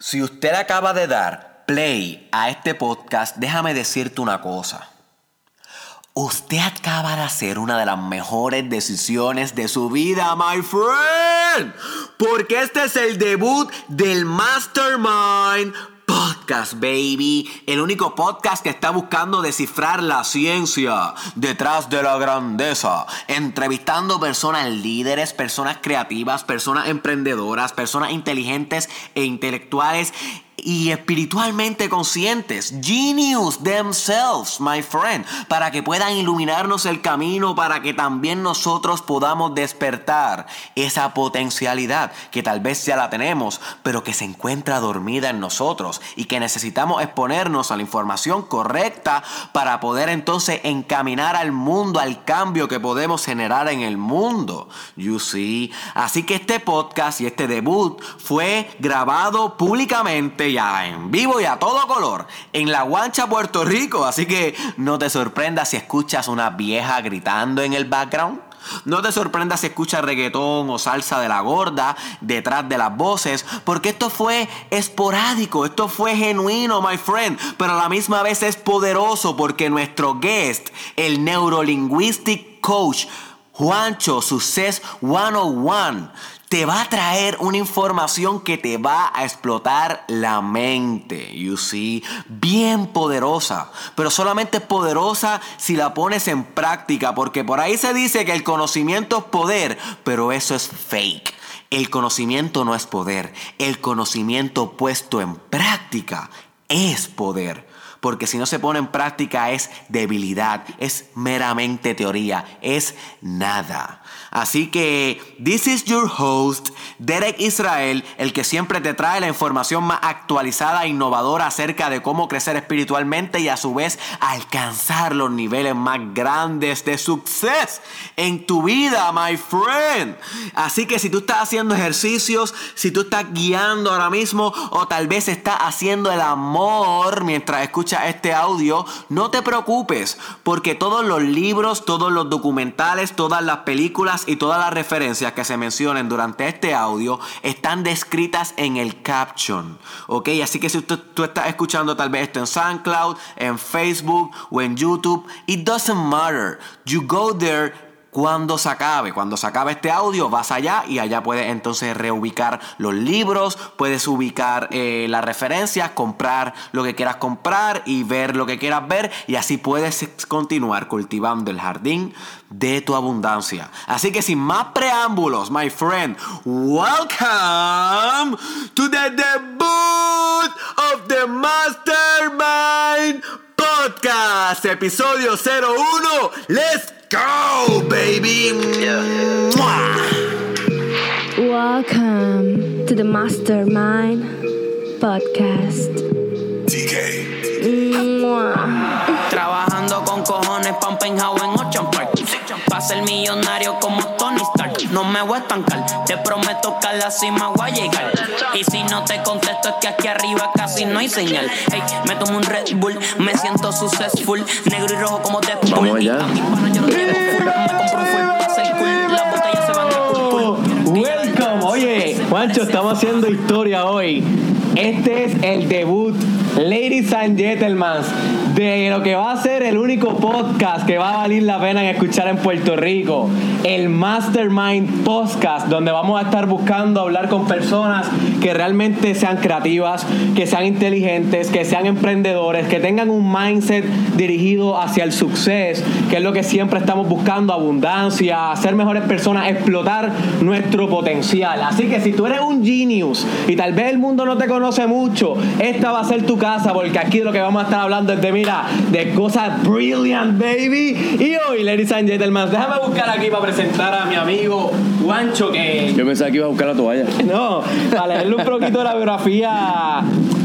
Si usted acaba de dar play a este podcast, déjame decirte una cosa. Usted acaba de hacer una de las mejores decisiones de su vida, my friend. Porque este es el debut del Mastermind Podcast, baby. El único podcast que está buscando descifrar la ciencia detrás de la grandeza. Entrevistando personas líderes, personas creativas, personas emprendedoras, personas inteligentes e intelectuales y espiritualmente conscientes, genius themselves, my friend, para que puedan iluminarnos el camino, para que también nosotros podamos despertar esa potencialidad que tal vez ya la tenemos, pero que se encuentra dormida en nosotros y que necesitamos exponernos a la información correcta para poder entonces encaminar al mundo, al cambio que podemos generar en el mundo. You see. Así que este podcast y este debut fue grabado públicamente ya en vivo y a todo color en La Guancha, Puerto Rico. Así que no te sorprendas si escuchas una vieja gritando en el background. No te sorprendas si escuchas reggaetón o salsa de la gorda detrás de las voces, porque esto fue esporádico, esto fue genuino, my friend, pero a la misma vez es poderoso porque nuestro guest, el neurolinguistic coach, Juancho Success 101, te va a traer una información que te va a explotar la mente, you see, bien poderosa, pero solamente poderosa si la pones en práctica, porque por ahí se dice que el conocimiento es poder, pero eso es fake. El conocimiento no es poder, el conocimiento puesto en práctica es poder. Porque si no se pone en práctica es debilidad, es meramente teoría, es nada. Así que, this is your host, Derek Israel, el que siempre te trae la información más actualizada e innovadora acerca de cómo crecer espiritualmente y a su vez alcanzar los niveles más grandes de suceso en tu vida, my friend. Así que si tú estás haciendo ejercicios, si tú estás guiando ahora mismo o tal vez estás haciendo el amor mientras escuchas este audio, no te preocupes porque todos los libros, todos los documentales, todas las películas, y todas las referencias que se mencionen durante este audio están descritas en el caption. ¿Ok? Así que si tú, tú estás escuchando tal vez esto en SoundCloud, en Facebook o en YouTube, it doesn't matter. You go there cuando se acabe. Cuando se acabe este audio, vas allá y allá puedes entonces reubicar los libros, puedes ubicar eh, las referencias, comprar lo que quieras comprar y ver lo que quieras ver y así puedes continuar cultivando el jardín de tu abundancia. Así que sin más preámbulos, my friend, welcome to the debut of the Mastermind Podcast, episodio 01. Let's go, baby. Welcome to the Mastermind Podcast. Trabajando con cojones, pumping how en Ocean Park. Pa' ser millonario como Tony Stark. No me voy a estancar, te prometo que a la cima voy a llegar. Y si no te contesto es que aquí arriba casi no hay señal. Hey, me tomo un Red Bull, me siento successful. Negro y rojo como Deadpool. Vamos allá. Cool. Welcome, oye, Juancho, estamos haciendo historia hoy. Este es el debut, ladies and gentlemen, de lo que va a ser el único podcast que va a valer la pena en escuchar en Puerto Rico, el Mastermind Podcast, donde vamos a estar buscando hablar con personas que realmente sean creativas, que sean inteligentes, que sean emprendedores, que tengan un mindset dirigido hacia el suceso, que es lo que siempre estamos buscando, abundancia, ser mejores personas, explotar nuestro potencial. Así que si tú eres un genius y tal vez el mundo no te conoce mucho, esta va a ser tu casa porque aquí lo que vamos a estar hablando es de, de cosas brilliant, baby. Y hoy, ladies and gentlemen, déjame buscar aquí para presentar a mi amigo Juancho que... Yo pensaba que iba a buscar la toalla. No, para leerle un poquito de la biografía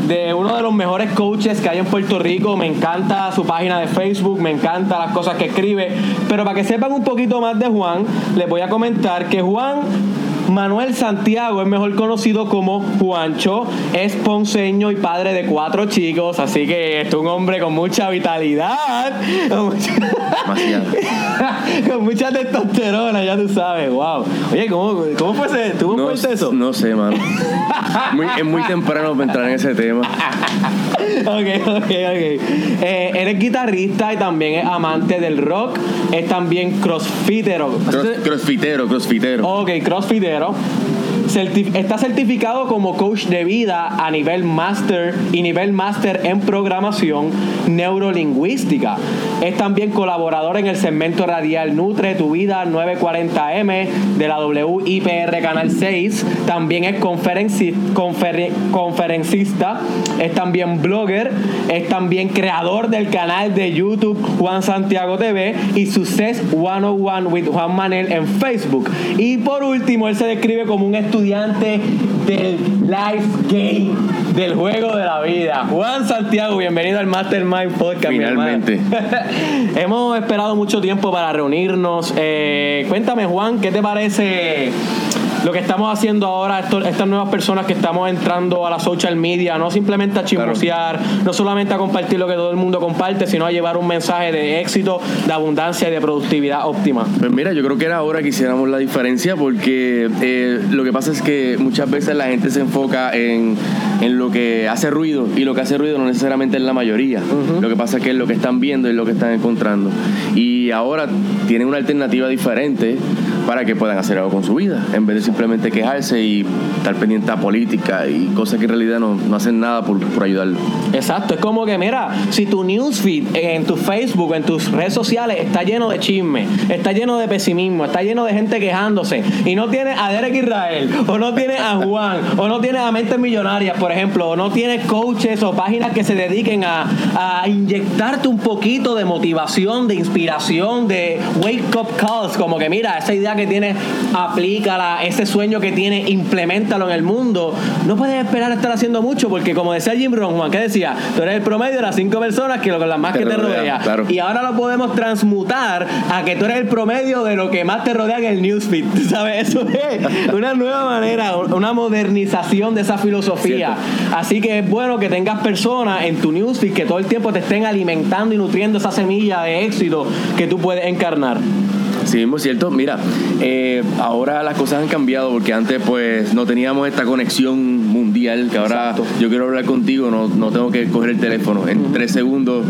de uno de los mejores coaches que hay en Puerto Rico. Me encanta su página de Facebook, me encanta las cosas que escribe. Pero para que sepan un poquito más de Juan, les voy a comentar que Juan Manuel Santiago es mejor conocido como Juancho, es ponceño y padre de cuatro chicos, así que es un hombre con mucha vitalidad, con mucha, Demasiado. con mucha testosterona, ya tú sabes, wow. Oye, ¿cómo, cómo fue ese? ¿Tú No, eso? no sé, mano. Muy- es muy temprano para entrar en ese tema. Ok, ok, ok. Eh, eres guitarrista y también es amante del rock. Es también crossfitero. Cross- crossfitero, crossfitero. Ok, crossfitero. Está certificado como coach de vida a nivel máster y nivel máster en programación neurolingüística. Es también colaborador en el segmento radial Nutre Tu Vida 940M de la WIPR Canal 6. También es conferencista. Es también blogger. Es también creador del canal de YouTube Juan Santiago TV y Success 101 with Juan Manel en Facebook. Y por último, él se describe como un estudiante del life game, del juego de la vida. Juan Santiago, bienvenido al Mastermind Podcast. mi. Finalmente. Hemos esperado mucho tiempo para reunirnos. Eh, cuéntame, Juan, ¿qué te parece lo que estamos haciendo ahora? esto- estas nuevas personas que estamos entrando a la social media, no simplemente a chismosear, no solamente a compartir lo que todo el mundo comparte, sino a llevar un mensaje de éxito, de abundancia y de productividad óptima. Pues mira, yo creo que era hora que hiciéramos la diferencia porque eh, lo que pasa es que muchas veces la gente se enfoca en, en lo que hace ruido y lo que hace ruido no necesariamente es la mayoría. Lo que pasa es que es lo que están viendo y lo que están encontrando. Y ahora tienen una alternativa diferente para que puedan hacer algo con su vida, en vez de simplemente quejarse y estar pendiente a política y cosas que en realidad no, no hacen nada por, por ayudarlo. Exacto, es como que, mira, si tu newsfeed en tu Facebook, en tus redes sociales está lleno de chisme, está lleno de pesimismo, está lleno de gente quejándose y no tienes a Derek Israel, o no tienes a Juan, o no tienes a Mentes Millonarias, por ejemplo, o no tienes coaches o páginas que se dediquen a, a inyectarte un poquito de motivación, de inspiración, de wake up calls, como que mira, esa idea que tienes, aplícala, ese sueño que tienes, implementalo en el mundo. No puedes esperar a estar haciendo mucho porque como decía Jim Brown, Juan, ¿qué decía? Tú eres el promedio de las cinco personas que lo con las más Te que te rodean, rodea. claro. Y ahora lo podemos transmutar a que tú eres el promedio de lo que más te rodea en el newsfeed. ¿tú ¿Sabes? Eso es una nueva manera, una modernización de esa filosofía. Así que es bueno que tengas personas en tu newsfeed que todo el tiempo te estén alimentando y nutriendo esa semilla de éxito que tú puedes encarnar. Sí, mismo es cierto. Mira, eh, ahora las cosas han cambiado porque antes pues no teníamos esta conexión mundial que ahora Exacto. yo quiero hablar contigo, no, no tengo que coger el teléfono. En tres segundos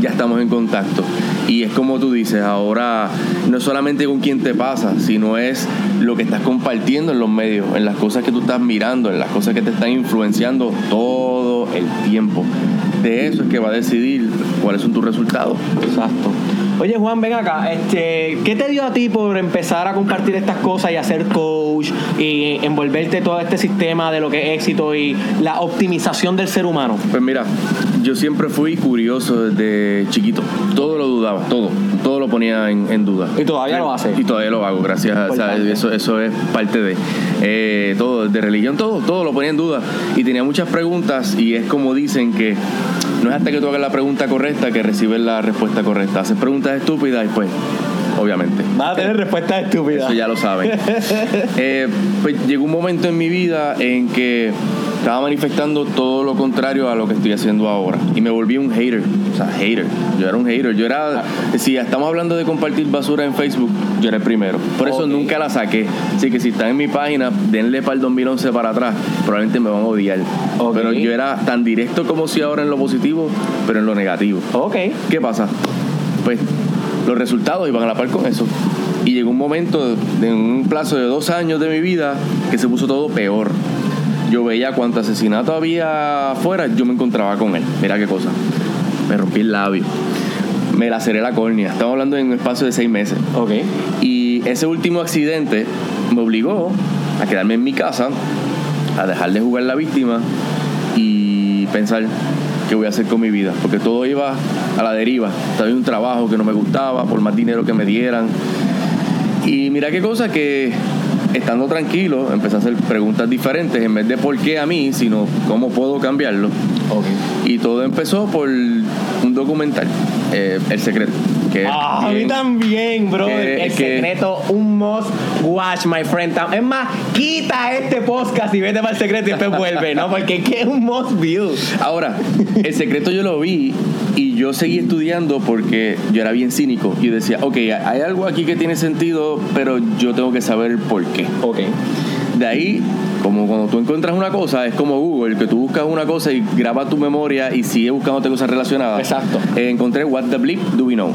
ya estamos en contacto. Y es como tú dices, ahora no es solamente con quién te pasa, sino es lo que estás compartiendo en los medios, en las cosas que tú estás mirando, en las cosas que te están influenciando todo el tiempo. De eso es que va a decidir cuáles son tus resultados. Exacto. Oye Juan, ven acá, este, ¿qué te dio a ti por empezar a compartir estas cosas y hacer coach y envolverte todo este sistema de lo que es éxito y la optimización del ser humano? Pues mira, yo siempre fui curioso desde chiquito. Todo lo dudaba, todo. Todo lo ponía en, en duda. Y todavía lo hace. Y todavía lo hago, gracias. a- o sea, eso, eso es parte de eh, todo, de religión, todo, todo lo ponía en duda. Y tenía muchas preguntas y es como dicen que no es hasta que tú hagas la pregunta correcta que recibes la respuesta correcta. Haces preguntas estúpidas y pues, obviamente. Vas a tener respuestas estúpidas. Eso ya lo saben. Eh, pues llegó un momento en mi vida en que estaba manifestando todo lo contrario a lo que estoy haciendo ahora. Y me volví un hater. O sea, hater. Yo era un hater. Yo era. Si estamos hablando de compartir basura en Facebook, yo era el primero. Por eso nunca la saqué. Así que si están en mi página, denle para el 2011 para atrás. Probablemente me van a odiar. Pero yo era tan directo como si ahora en lo positivo, pero en lo negativo. Ok. ¿Qué pasa? Pues los resultados iban a la par con eso. Y llegó un momento, en un plazo de dos años de mi vida, que se puso todo peor. Yo veía cuánto asesinato había afuera, yo me encontraba con él. Mira qué cosa. Me rompí el labio. Me laceré la córnea. Estamos hablando en un espacio de seis meses. Ok. Y ese último accidente me obligó a quedarme en mi casa, a dejar de jugar la víctima y pensar qué voy a hacer con mi vida. Porque todo iba a la deriva. Estaba en un trabajo que no me gustaba, por más dinero que me dieran. Y mira qué cosa que estando tranquilo empecé a hacer preguntas diferentes en vez de por qué a mí, sino cómo puedo cambiarlo. Y todo empezó por un documental, eh, El Secreto. Que Ah, a mí también, bro. que- el que- secreto, un must watch, my friend. Es más, quita este podcast y vete para el secreto y después vuelve, ¿no? Porque es que es un must view. Ahora, el secreto yo lo vi y yo seguí estudiando porque yo era bien cínico. Y decía, ok, hay algo aquí que tiene sentido, pero yo tengo que saber por qué. Ok. De ahí, como cuando tú encuentras una cosa, es como Google, que tú buscas una cosa y grabas tu memoria y sigues buscándote cosas relacionadas. Exacto. Eh, encontré What the Bleep Do We Know.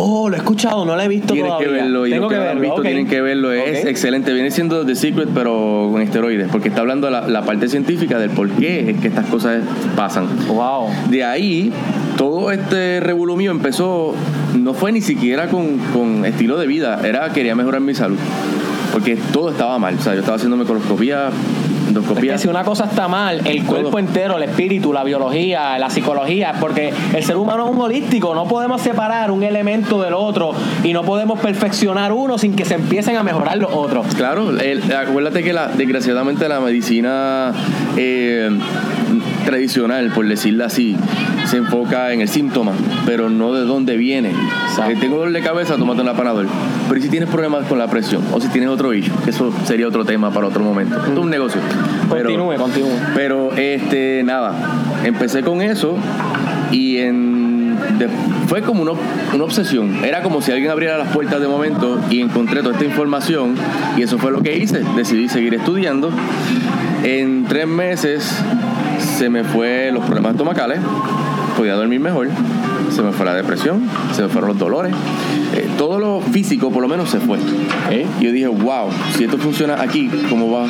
Oh, lo he escuchado, no lo he visto Tienes todavía. que verlo y Tengo los que, que han visto tienen que verlo. Es excelente. Viene siendo The Secret, pero con esteroides, porque está hablando la, la parte científica del por qué es que estas cosas pasan. Wow. De ahí, todo este revolú mío empezó, no fue ni siquiera con, con estilo de vida, era quería mejorar mi salud. Porque todo estaba mal. O sea, yo estaba haciéndome coloscopía, Es endoscopía. que si una cosa está mal, el cuerpo Todo. entero, el espíritu, la biología, la psicología, porque el ser humano es un holístico, no podemos separar un elemento del otro y no podemos perfeccionar uno sin que se empiecen a mejorar los otros. Claro, el- acuérdate que la, desgraciadamente la medicina eh, tradicional, por decirlo así, se enfoca en el síntoma, pero no de dónde viene. Eh, tengo dolor de cabeza, tómate una panadol. Pero ¿y si tienes problemas con la presión? O si tienes otro issue, que eso sería otro tema para otro momento. Esto es un negocio. Pero- Continúe, continúe. pero este, nada, empecé con eso y en, de- fue como una, una obsesión. Era como si alguien abriera las puertas de momento y encontré toda esta información y eso fue lo que hice. Decidí seguir estudiando. En tres meses se me fue los problemas estomacales, podía dormir mejor, se me fue la depresión, se me fueron los dolores. Eh, todo lo físico por lo menos se fue. ¿Eh? Y yo dije, wow, si esto funciona aquí, ¿cómo va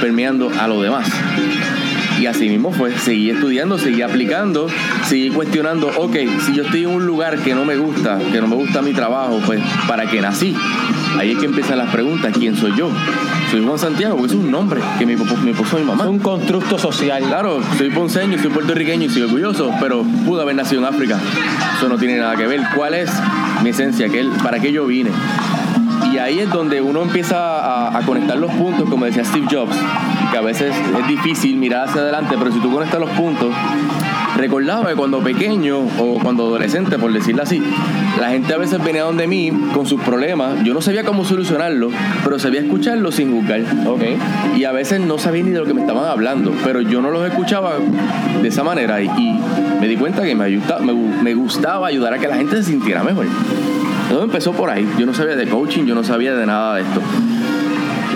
permeando a lo demás? Y así mismo fue, seguí estudiando, seguí aplicando, seguí cuestionando, ok, si yo estoy en un lugar que no me gusta, que no me gusta mi trabajo, pues ¿para qué nací? Ahí es que empiezan las preguntas, ¿quién soy yo? Soy Juan Santiago, porque es un nombre que me, me puso mi mamá. Es un constructo social. Claro, soy ponceño, soy puertorriqueño y soy orgulloso, pero pude haber nacido en África. Eso no tiene nada que ver. ¿Cuál es mi esencia? ¿Qué- ¿Para qué yo vine? Y ahí es donde uno empieza a, a conectar los puntos, como decía Steve Jobs, que a veces es difícil mirar hacia adelante, pero si tú conectas los puntos, recordaba que cuando pequeño o cuando adolescente, por decirlo así, la gente a veces venía donde mí con sus problemas, yo no sabía cómo solucionarlos, pero sabía escucharlos sin juzgar. Ok. Y a veces no sabía ni de lo que me estaban hablando, pero yo no los escuchaba de esa manera y, y me di cuenta que me, ayuda- me, gu- me gustaba ayudar a que la gente se sintiera mejor. Todo empezó por ahí. Yo no sabía de coaching, yo no sabía de nada de esto.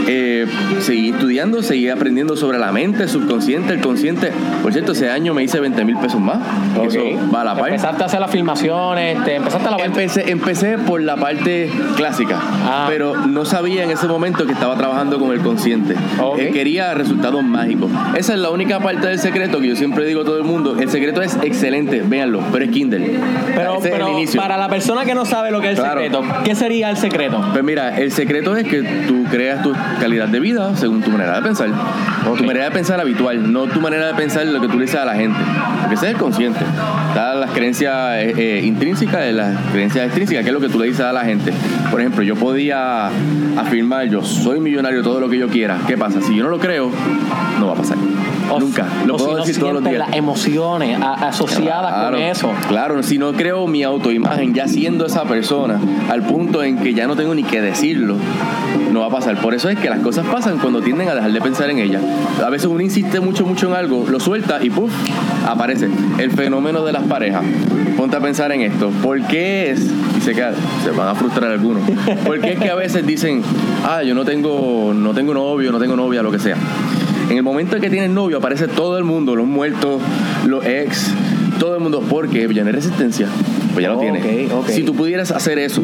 Eh, seguí estudiando, seguí aprendiendo sobre la mente, el subconsciente, el consciente. Por cierto, ese año me hice 20 mil pesos más. que Eso va a la par. Empezaste a hacer las filmaciones, te empezaste a la Empecé, empecé por la parte clásica, Ah. pero no sabía en ese momento que estaba trabajando con el consciente. Eh, quería resultados mágicos. Esa es la única parte del secreto que yo siempre digo a todo el mundo. El secreto es excelente, véanlo, pero es Kindle. Pero, Ese pero es el inicio. para la persona que no sabe lo que es el Claro. secreto, ¿qué sería el secreto? Pues mira, el secreto es que tú creas tu calidad de vida según tu manera de pensar. O tu manera de pensar habitual, no tu manera de pensar lo que tú le dices a la gente. Porque ese es el consciente. Están las creencias eh, eh, intrínsecas y las creencias extrínsecas, que es lo que tú le dices a la gente. Por ejemplo, yo podía afirmar, yo soy millonario, todo lo que yo quiera. ¿Qué pasa? Si yo no lo creo, no va a pasar. O- Nunca. Lo o si no todos los días. las emociones asociadas con eso. Claro, si no creo mi autoimagen ya siendo esa persona, al punto en que ya no tengo ni que decirlo, no va a pasar. Por eso es que las cosas pasan cuando tienden a dejar de pensar en ellas. A veces uno insiste mucho, mucho en algo, lo suelta y ¡puf! aparece. El fenómeno de las parejas. Ponte a pensar en esto. ¿Por qué es? Y se, queda- se van a frustrar algunos. ¿Por qué es que a veces dicen, ah, yo no tengo, no tengo novio, no tengo novia, lo que sea? En el momento en que tienes novio aparece todo el mundo, los muertos, los ex, todo el mundo, porque ya no hay resistencia, pues ya lo Ok, tienes. Si tú pudieras hacer eso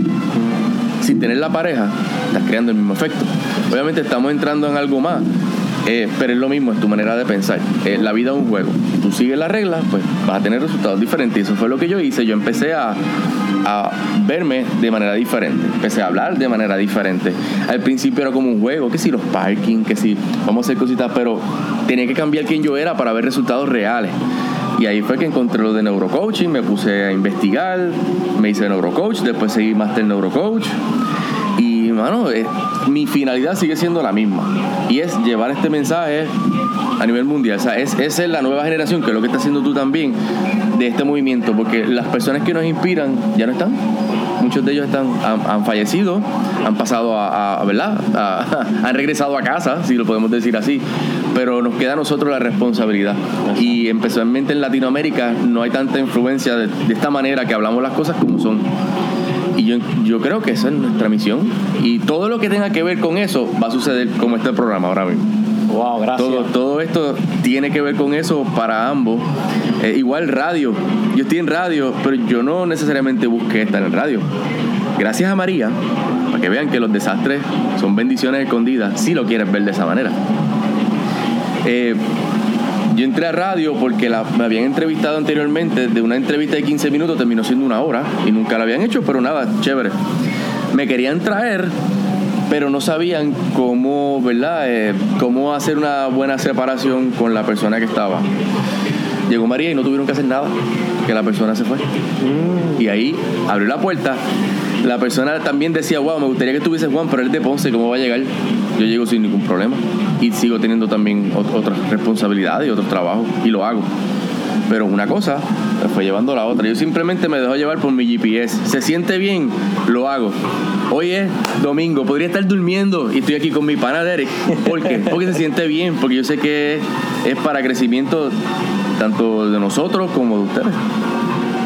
sin tener la pareja, estás creando el mismo efecto. Obviamente estamos entrando en algo más, eh, pero es lo mismo, es tu manera de pensar. Eh, la vida es un juego. Tú sigues las reglas, pues vas a tener resultados diferentes. Y eso fue lo que yo hice. Yo empecé a, a verme de manera diferente. Empecé a hablar de manera diferente. Al principio era como un juego, que si los parking, que si vamos a hacer cositas, pero tenía que cambiar quién yo era para ver resultados reales. Y ahí fue que encontré lo de neurocoaching, me puse a investigar, me hice neurocoach, después seguí máster neurocoach. Y, mano, eh, mi finalidad sigue siendo la misma. Y es llevar este mensaje a nivel mundial. O sea, es, esa es la nueva generación, que es lo que está haciendo tú también, de este movimiento, porque las personas que nos inspiran ya no están. Muchos de ellos están, han, fallecido, han pasado a, a- ¿verdad? Han regresado a casa, si lo podemos decir así. Pero nos queda a nosotros la responsabilidad. Y especialmente en Latinoamérica no hay tanta influencia de, de esta manera que hablamos las cosas como son. Y yo, yo creo que esa es nuestra misión. Y todo lo que tenga que ver con eso va a suceder como este programa ahora mismo. Wow, gracias. Todo, todo esto tiene que ver con eso para ambos. Eh, igual radio. Yo estoy en radio, pero yo no necesariamente busqué estar en radio. Gracias a María, para que vean que los desastres son bendiciones escondidas, si lo quieres ver de esa manera. Eh, yo entré a radio porque la- me habían entrevistado anteriormente, de una entrevista de 15 minutos terminó siendo una hora y nunca la habían hecho, pero nada, chévere. Me querían traer, pero no sabían cómo, ¿verdad? Eh, cómo hacer una buena separación con la persona que estaba. Llegó María y no tuvieron que hacer nada, que la persona se fue. Y ahí abrió la puerta. La persona también decía, wow, me gustaría que estuviese Juan, pero él es de Ponce, ¿cómo va a llegar? Yo llego sin ningún problema. Y sigo teniendo también ot- otras responsabilidades y otros trabajos, y lo hago. Pero una cosa me fue llevando la otra. Yo simplemente me dejo llevar por mi GPS. Se siente bien, lo hago. Hoy es domingo, podría estar durmiendo y estoy aquí con mi pana Derek. ¿Por qué? Porque se siente bien, porque yo sé que es para crecimiento tanto de nosotros como de ustedes.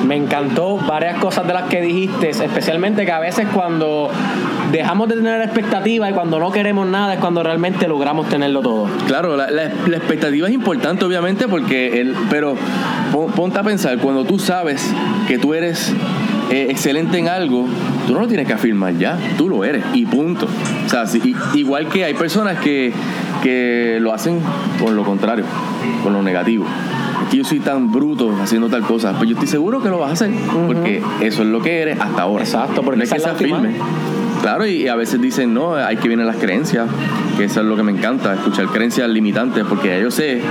Me encantó varias cosas de las que dijiste, especialmente que a veces cuando dejamos de tener expectativas y cuando no queremos nada es cuando realmente logramos tenerlo todo. Claro, la, la- la expectativa es importante, obviamente, porque el, pero pon- ponte a pensar, cuando tú sabes que tú eres eh, excelente en algo, tú no lo tienes que afirmar ya, tú lo eres y punto. O sea, sí, i- igual que hay personas que, que lo hacen con lo contrario, con lo negativo. Que yo soy tan bruto haciendo tal cosa, pues yo estoy seguro que lo vas a hacer, porque eso es lo que eres hasta ahora. Exacto, porque no es que esa es Claro, y a veces dicen, no, hay que vienen las creencias, que eso es lo que me encanta, escuchar creencias limitantes, porque yo sé,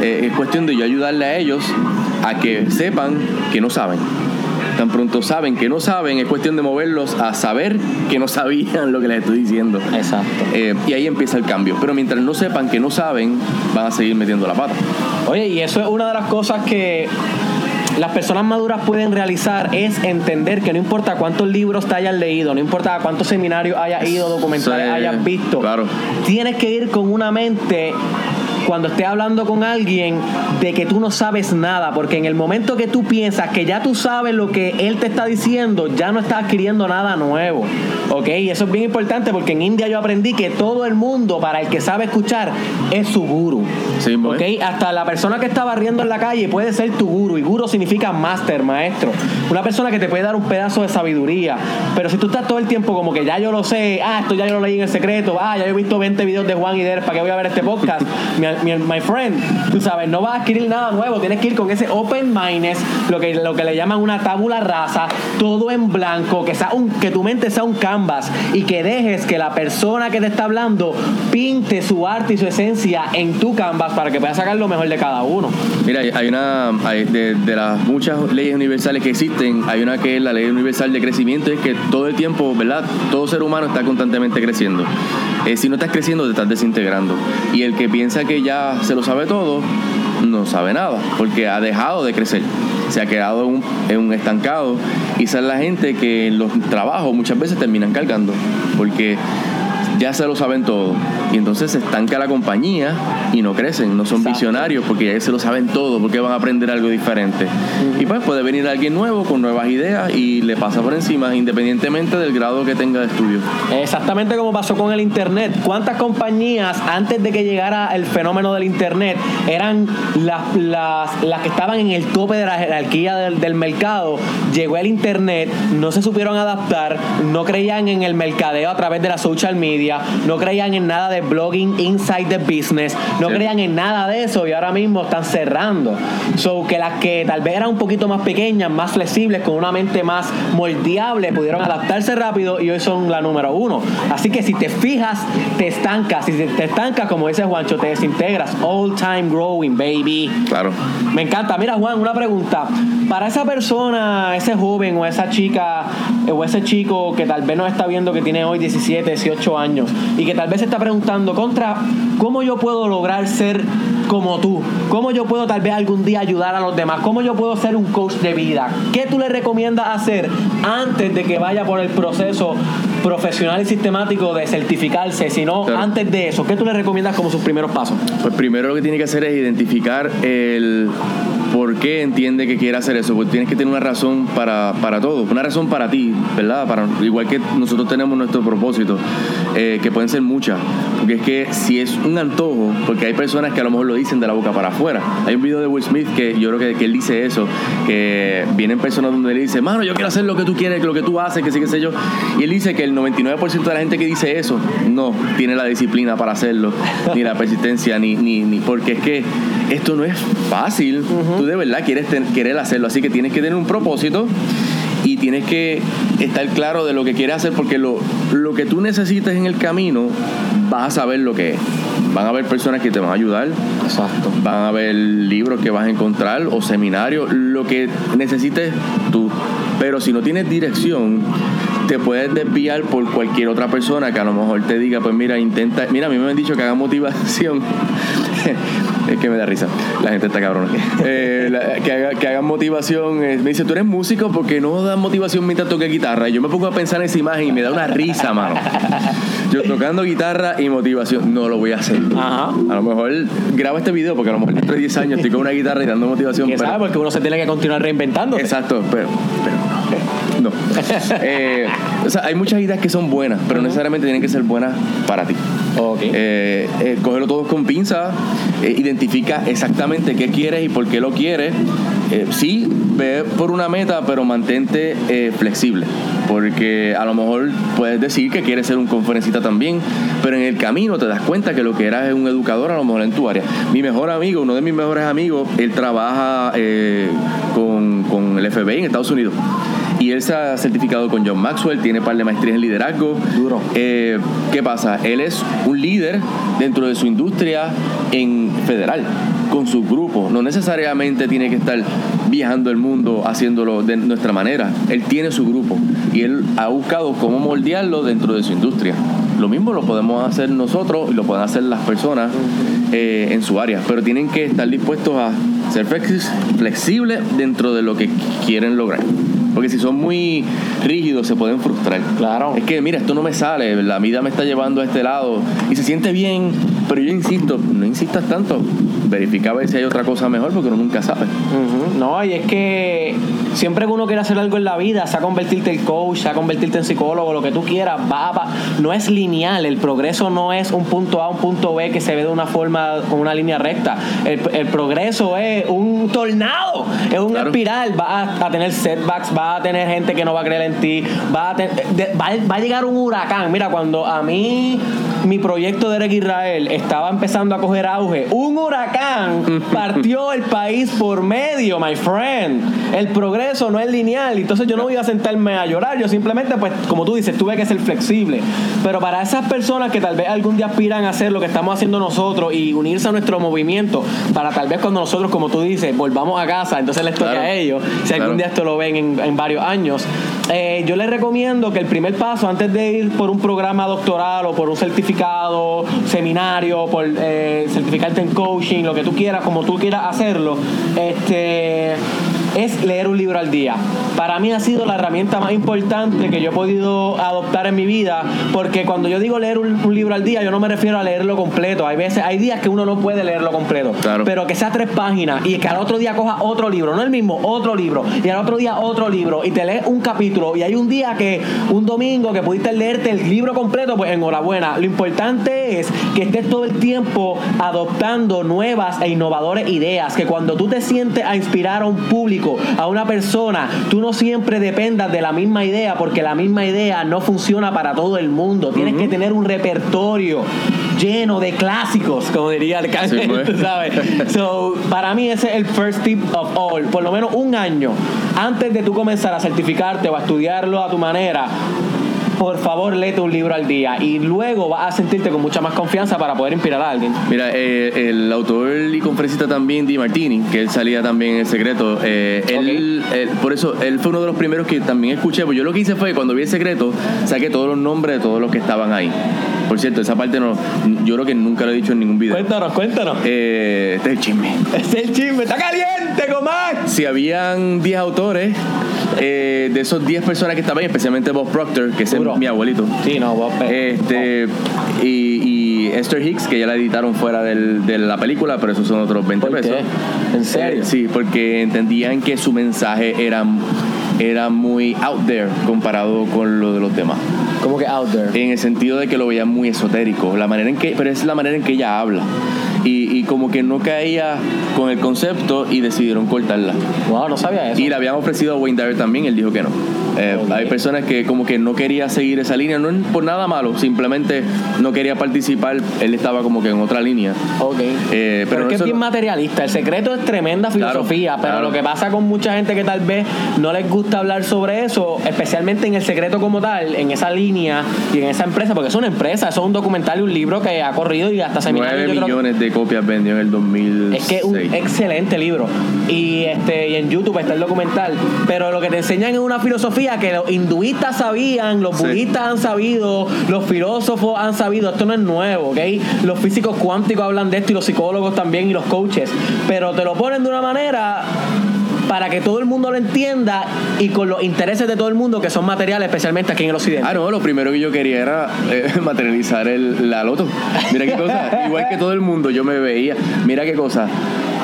eh, es cuestión de yo ayudarle a ellos a que sepan que no saben. Tan pronto saben que no saben, es cuestión de moverlos a saber que no sabían lo que les estoy diciendo. Exacto. Eh, y ahí empieza el cambio. Pero mientras no sepan que no saben, van a seguir metiendo la pata. Oye, y eso es una de las cosas que las personas maduras pueden realizar es entender que no importa cuántos libros te hayas leído, no importa cuántos seminarios hayas ido, documentales Sí, hayas visto, claro. tienes que ir con una mente cuando estés hablando con alguien de que tú no sabes nada, porque en el momento que tú piensas que ya tú sabes lo que él te está diciendo, ya no estás adquiriendo nada nuevo. ¿Ok? Y eso es bien importante porque en India yo aprendí que todo el mundo, para el que sabe escuchar, es su guru. Sí, ¿no? ¿Ok? Hasta la persona que está barriendo en la calle puede ser tu guru. Y guru significa máster, maestro. Una persona que te puede dar un pedazo de sabiduría. Pero si tú estás todo el tiempo como que ya yo lo sé, ah, esto ya yo lo leí en el secreto, ah, ya yo he visto 20 videos de Juan y Der, ¿para qué voy a ver este podcast? mi, mi- my friend, tú sabes, no vas a adquirir nada nuevo. Tienes que ir con ese open mindness, lo que, lo que le llaman una tabula rasa, todo en blanco, que, sea un, que tu mente sea un canvas y que dejes que la persona que te está hablando pinte su arte y su esencia en tu canvas para que puedas sacar lo mejor de cada uno. Mira, hay- una, hay de, de las muchas leyes universales que existen, hay una que es la ley universal de crecimiento, es que todo el tiempo, ¿verdad? Todo ser humano está constantemente creciendo. Eh, si no estás creciendo, te estás desintegrando. Y el que piensa que ya se lo sabe todo, no sabe nada, porque ha dejado de crecer. Se ha quedado en un, en un estancado. Y es la gente que los trabajos muchas veces terminan cargando, porque ya se lo saben todo. Y entonces se estanca la compañía y no crecen, no son Exacto. visionarios porque ya se lo saben todo, porque van a aprender algo diferente. Y pues puede venir alguien nuevo con nuevas ideas y le pasa por encima, independientemente del grado que tenga de estudio. Exactamente como pasó con el Internet. ¿Cuántas compañías antes de que llegara el fenómeno del Internet eran las, las, las que estaban en el tope de la jerarquía del, del mercado? Llegó el Internet, no se supieron adaptar, no creían en el mercadeo a través de la social media, no creían en nada de blogging inside the business, no Sí. creían en nada de eso y ahora mismo están cerrando. So que las que tal vez eran un poquito más pequeñas, más flexibles, con una mente más moldeable, pudieron adaptarse rápido y hoy son la número uno. Así que si te fijas, te estancas. Si te estancas, como dice Juancho, te desintegras. All time growing, baby. Claro. Me encanta. Mira, Juan, una pregunta. Para esa persona, ese joven o esa chica o ese chico que tal vez nos está viendo que tiene hoy 17, 18 años años y que tal vez se está preguntando contra cómo yo puedo lograr ser como tú, cómo yo puedo tal vez algún día ayudar a los demás, cómo yo puedo ser un coach de vida, ¿qué tú le recomiendas hacer antes de que vaya por el proceso profesional y sistemático de certificarse, sino Claro. antes de eso, ¿qué tú le recomiendas como sus primeros pasos? Pues primero lo que tiene que hacer es identificar el por qué entiende que quiere hacer eso. Porque tienes que tener una razón para, para todo, una razón para ti, ¿verdad? Para, igual que nosotros tenemos nuestro propósito, eh, que pueden ser muchas. Porque es que si es un antojo, porque hay personas que a lo mejor lo dicen de la boca para afuera. Hay un video de Will Smith que yo creo que, que él dice eso, que vienen personas donde él dice, mano, yo quiero hacer lo que tú quieres, lo que tú haces, que sí, que sé yo. Y él dice que el 99% de la gente que dice eso no tiene la disciplina para hacerlo, ni la persistencia, ni, ni, ni porque es que esto no es fácil. Tú de verdad quieres ten- querer hacerlo, así que tienes que tener un propósito y tienes que estar claro de lo que quieres hacer porque lo, lo que tú necesites en el camino vas a saber lo que es. Van a haber personas que te van a ayudar, Exacto. van a haber libros que vas a encontrar o seminarios, lo que necesites tú. Pero si no tienes dirección, te puedes desviar por cualquier otra persona que a lo mejor te diga, pues mira, intenta, mira, a mí me han dicho que haga motivación. es que me da risa, la gente está cabrón aquí. Eh, la- que, haga, que hagan motivación. eh, me dice, tú eres músico porque no das motivación mientras toques guitarra. Y yo me pongo a pensar en esa imagen y me da una risa, mano. Yo tocando guitarra y motivación, no lo voy a hacer. Ajá. A lo mejor graba este video porque a lo mejor dentro de 10 años estoy con una guitarra y dando motivación. ¿Quién pero- sabe? Porque uno se tiene que continuar reinventando. Exacto, pero, pero no. no. Eh, o sea, hay muchas ideas que son buenas, pero no necesariamente tienen que ser buenas para ti. Ok. Eh, eh, cógelo todo con pinza, eh, identifica exactamente qué quieres y por qué lo quieres. Eh, sí, ve por una meta, pero mantente flexible. Porque a lo mejor puedes decir que quieres ser un conferencista también, pero en el camino te das cuenta que lo que eras es un educador a lo mejor en tu área. Mi mejor amigo, uno de mis mejores amigos, él trabaja con, con el FBI en Estados Unidos. Y él se ha certificado con John Maxwell, tiene par de maestrías en liderazgo. Duro. Eh, ¿Qué pasa? Él es un líder dentro de su industria en federal, con su grupo. No necesariamente tiene que estar viajando el mundo haciéndolo de nuestra manera. Él tiene su grupo y él ha buscado cómo moldearlo dentro de su industria. Lo mismo lo podemos hacer nosotros y lo pueden hacer las personas eh, en su área, pero tienen que estar dispuestos a ser flexi- flexibles dentro de lo que quieren lograr. Porque si son muy rígidos se pueden frustrar. Claro. Es que, mira, esto no me sale, la vida me está llevando a este lado y se siente bien, pero yo insisto, no insistas tanto. Verifica a ver si hay otra cosa mejor porque uno nunca sabe. No, y es que siempre que uno quiere hacer algo en la vida, sea convertirte en coach, sea convertirte en psicólogo, lo que tú quieras, va, va- no es lineal. El progreso no es un punto A, un punto B que se ve de una forma, con una línea recta. El, el progreso es un tornado, es una Claro. espiral. Va a, a tener setbacks, va a tener gente que no va a creer en ti, va a, ten- de- va, va a llegar un huracán. Mira, cuando a mí mi proyecto de Eric Israel estaba empezando a coger auge, un huracán partió el país por medio, my friend. El progreso no es lineal, entonces yo no voy a sentarme a llorar, yo simplemente, pues, como tú dices, tuve que ser flexible. Pero para esas personas que tal vez algún día aspiran a hacer lo que estamos haciendo nosotros y unirse a nuestro movimiento, para tal vez cuando nosotros, como tú dices, volvamos a casa, entonces les toque Claro. a ellos, si algún día esto lo ven en, en varios años. Eh, yo les recomiendo que el primer paso, antes de ir por un programa doctoral o por un certificado, seminario, por eh, certificarte en coaching, lo que tú quieras, como tú quieras hacerlo, este es leer un libro al día. Para mí ha sido la herramienta más importante que yo he podido adoptar en mi vida, porque cuando yo digo leer un, un libro al día, yo no me refiero a leerlo completo. Hay veces, hay días que uno no puede leerlo completo, Claro. pero que sea tres páginas y que al otro día coja otro libro, no el mismo, otro libro, y al otro día otro libro, y te lees un capítulo, y hay un día que, un domingo que pudiste leerte el libro completo, pues enhorabuena. Lo importante es que estés todo el tiempo adoptando nuevas e innovadoras ideas, que cuando tú te sientes a inspirar a un público, a una persona, tú no siempre dependas de la misma idea, porque la misma idea no funciona para todo el mundo. Tienes que tener un repertorio lleno de clásicos, como diría el Sí, pues. So, para mí ese es el first tip of all. Por lo menos un año antes de tú comenzar a certificarte o a estudiarlo a tu manera, por favor léete un libro al día y luego vas a sentirte con mucha más confianza para poder inspirar a alguien. Mira, eh, el autor y conferencista también, Di Martini, que él salía también en El Secreto, eh, él, él- por eso, él fue uno de los primeros que también escuché, pues yo lo que hice fue, cuando vi El Secreto, saqué todos los nombres de todos los que estaban ahí. Por cierto, esa parte no, yo creo que nunca lo he dicho en ningún video. Cuéntanos, cuéntanos. Eh, este es el chisme. Es el chisme, está caliente, Comar. Si habían 10 autores, eh, de esos 10 personas que estaban ahí, especialmente Bob Proctor, que es mi abuelito, Sí, no, vos. este, y, y Esther Hicks, que ya la editaron fuera del- de la película, pero esos son otros 20 ¿Por qué? pesos. ¿En serio? Eh, sí, porque entendían que su mensaje era, era muy out there comparado con lo de los demás. Como que out there. En el sentido de que lo veían muy esotérico, la manera en que, pero es la manera en que ella habla. Como que no caía con el concepto y decidieron cortarla. Wow, no sabía eso. Y le habían ofrecido a Wayne Dyer también, él dijo que no. Eh. Hay personas que como que no quería seguir esa línea, no es por nada malo, simplemente no quería participar, él estaba como que en otra línea. Ok. Eh, pero, pero es que es bien materialista. El secreto es tremenda Claro, filosofía, pero claro. lo que pasa con mucha gente que tal vez no les gusta hablar sobre eso, especialmente en el secreto como tal, en esa línea y en esa empresa, porque es una empresa, eso es un documental y un libro que ha corrido y hasta seminarios. 9 yo creo- millones de copias vendió en el 2006. Es que es un excelente libro. Y este y en YouTube está el documental. Pero lo que te enseñan es una filosofía que los hinduistas sabían, los Sí. budistas han sabido, los filósofos han sabido. Esto no es nuevo, ¿ok? Los físicos cuánticos hablan de esto y los psicólogos también y los coaches. Pero te lo ponen de una manera para que todo el mundo lo entienda y con los intereses de todo el mundo que son materiales, especialmente aquí en el occidente. Ah, no, lo primero que yo quería era eh, materializar el, la loto. Mira qué cosa. Igual que todo el mundo, yo me veía. Mira qué cosa.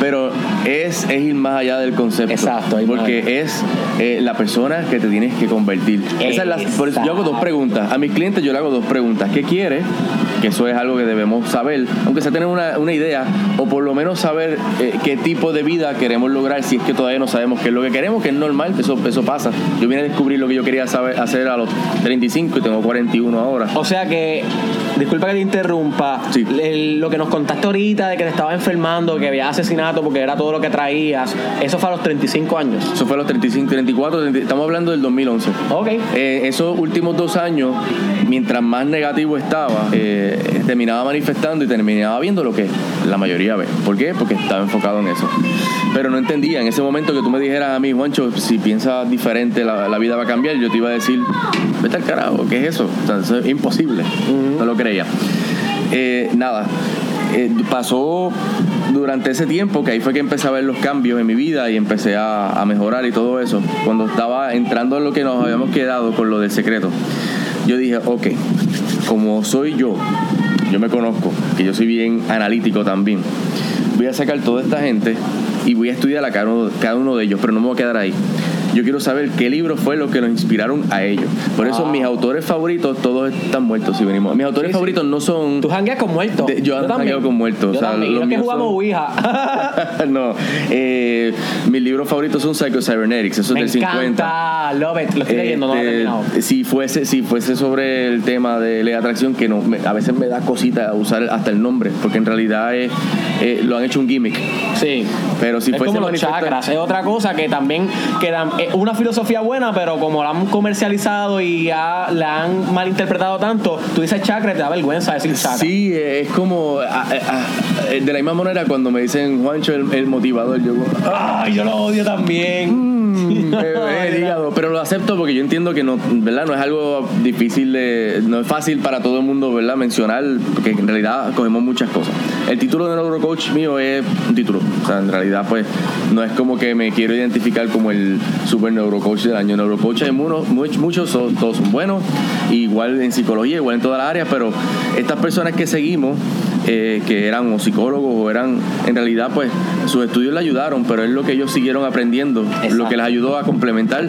Pero es, es ir más allá del concepto. Exacto, Porque es eh, la persona que te tienes que convertir. Esa es la, por eso yo hago dos preguntas. A mis clientes yo le hago dos preguntas. ¿Qué quiere? Que eso es algo que debemos saber. Aunque sea tener una, una idea. O por lo menos saber eh, qué tipo de vida queremos lograr. Si es que todavía no sabemos qué es lo que queremos, que es normal. Eso, eso pasa. Yo vine a descubrir lo que yo quería saber, hacer a los 35 y tengo 41 ahora. O sea que, disculpa que te interrumpa, Sí. el- lo que nos contaste ahorita de que te estaba enfermando, que había asesinato porque era todo lo que traías, eso fue a los 35 años. Eso fue a los 35, 34, 30, estamos hablando del 2011. Ok. Eh, esos últimos dos años, mientras más negativo estaba, eh, terminaba manifestando y terminaba viendo lo que la mayoría ve. ¿Por qué? Porque estaba enfocado en eso. Pero no entendía, en ese momento que tú me dijeras a mí, Juancho, si piensas diferente, la, la vida va a cambiar, yo te iba a decir, vete al carajo, ¿qué es eso? O sea, eso es imposible. No lo creía. Eh, nada, eh, pasó durante ese tiempo que ahí fue que empecé a ver los cambios en mi vida y empecé a, a mejorar y todo eso. Cuando estaba entrando en lo que nos habíamos quedado con lo del secreto, yo dije, ok, como soy yo, yo me conozco, que yo soy bien analítico también, voy a sacar toda esta gente y voy a estudiar a cada uno, cada uno de ellos, pero no me voy a quedar ahí. Yo quiero saber qué libro fue lo que nos inspiraron a ellos. Por eso Wow. mis autores favoritos todos están muertos si venimos. Mis autores Sí, sí. favoritos no son Tú jangueas con muertos. De- yo también. jangueo con muertos, Yo o sea, también. los Yo que jugamos son- Ouija. no, eh, mis libros favoritos son Psycho Cybernetics, eso Me es del 50. encanta. Love it. Lo estoy leyendo, no lo he Este, terminado. si fuese si fuese sobre el tema de ley de atracción que no me- a veces me da cosita usar hasta el nombre porque en realidad es, eh, lo han hecho un gimmick Sí. pero si es fuese como los chakras, es otra cosa que también queda es una filosofía buena, pero como la han comercializado y ya la han malinterpretado tanto, tú dices chakra te da vergüenza decir chakra. Sí, es como ah, ah, ah, de la misma manera cuando me dicen Juancho el, el motivador, yo Ay, yo lo odio también. Mm, eh, hígado, pero lo acepto porque yo entiendo que no, ¿verdad? No es algo difícil de, no es fácil para todo el mundo, ¿verdad? Mencionar, porque en realidad cogemos muchas cosas. El título de neurocoach mío es un título, o sea, en realidad pues no es como que me quiero identificar como el super neurocoach del año. Neurocoach hay uno- much- muchos, son- todos son buenos, igual en psicología, igual en todas las áreas, pero estas personas que seguimos eh, que eran o psicólogos o eran, en realidad, pues sus estudios le ayudaron, pero es lo que ellos siguieron aprendiendo, Exacto. lo que les ayudó a complementar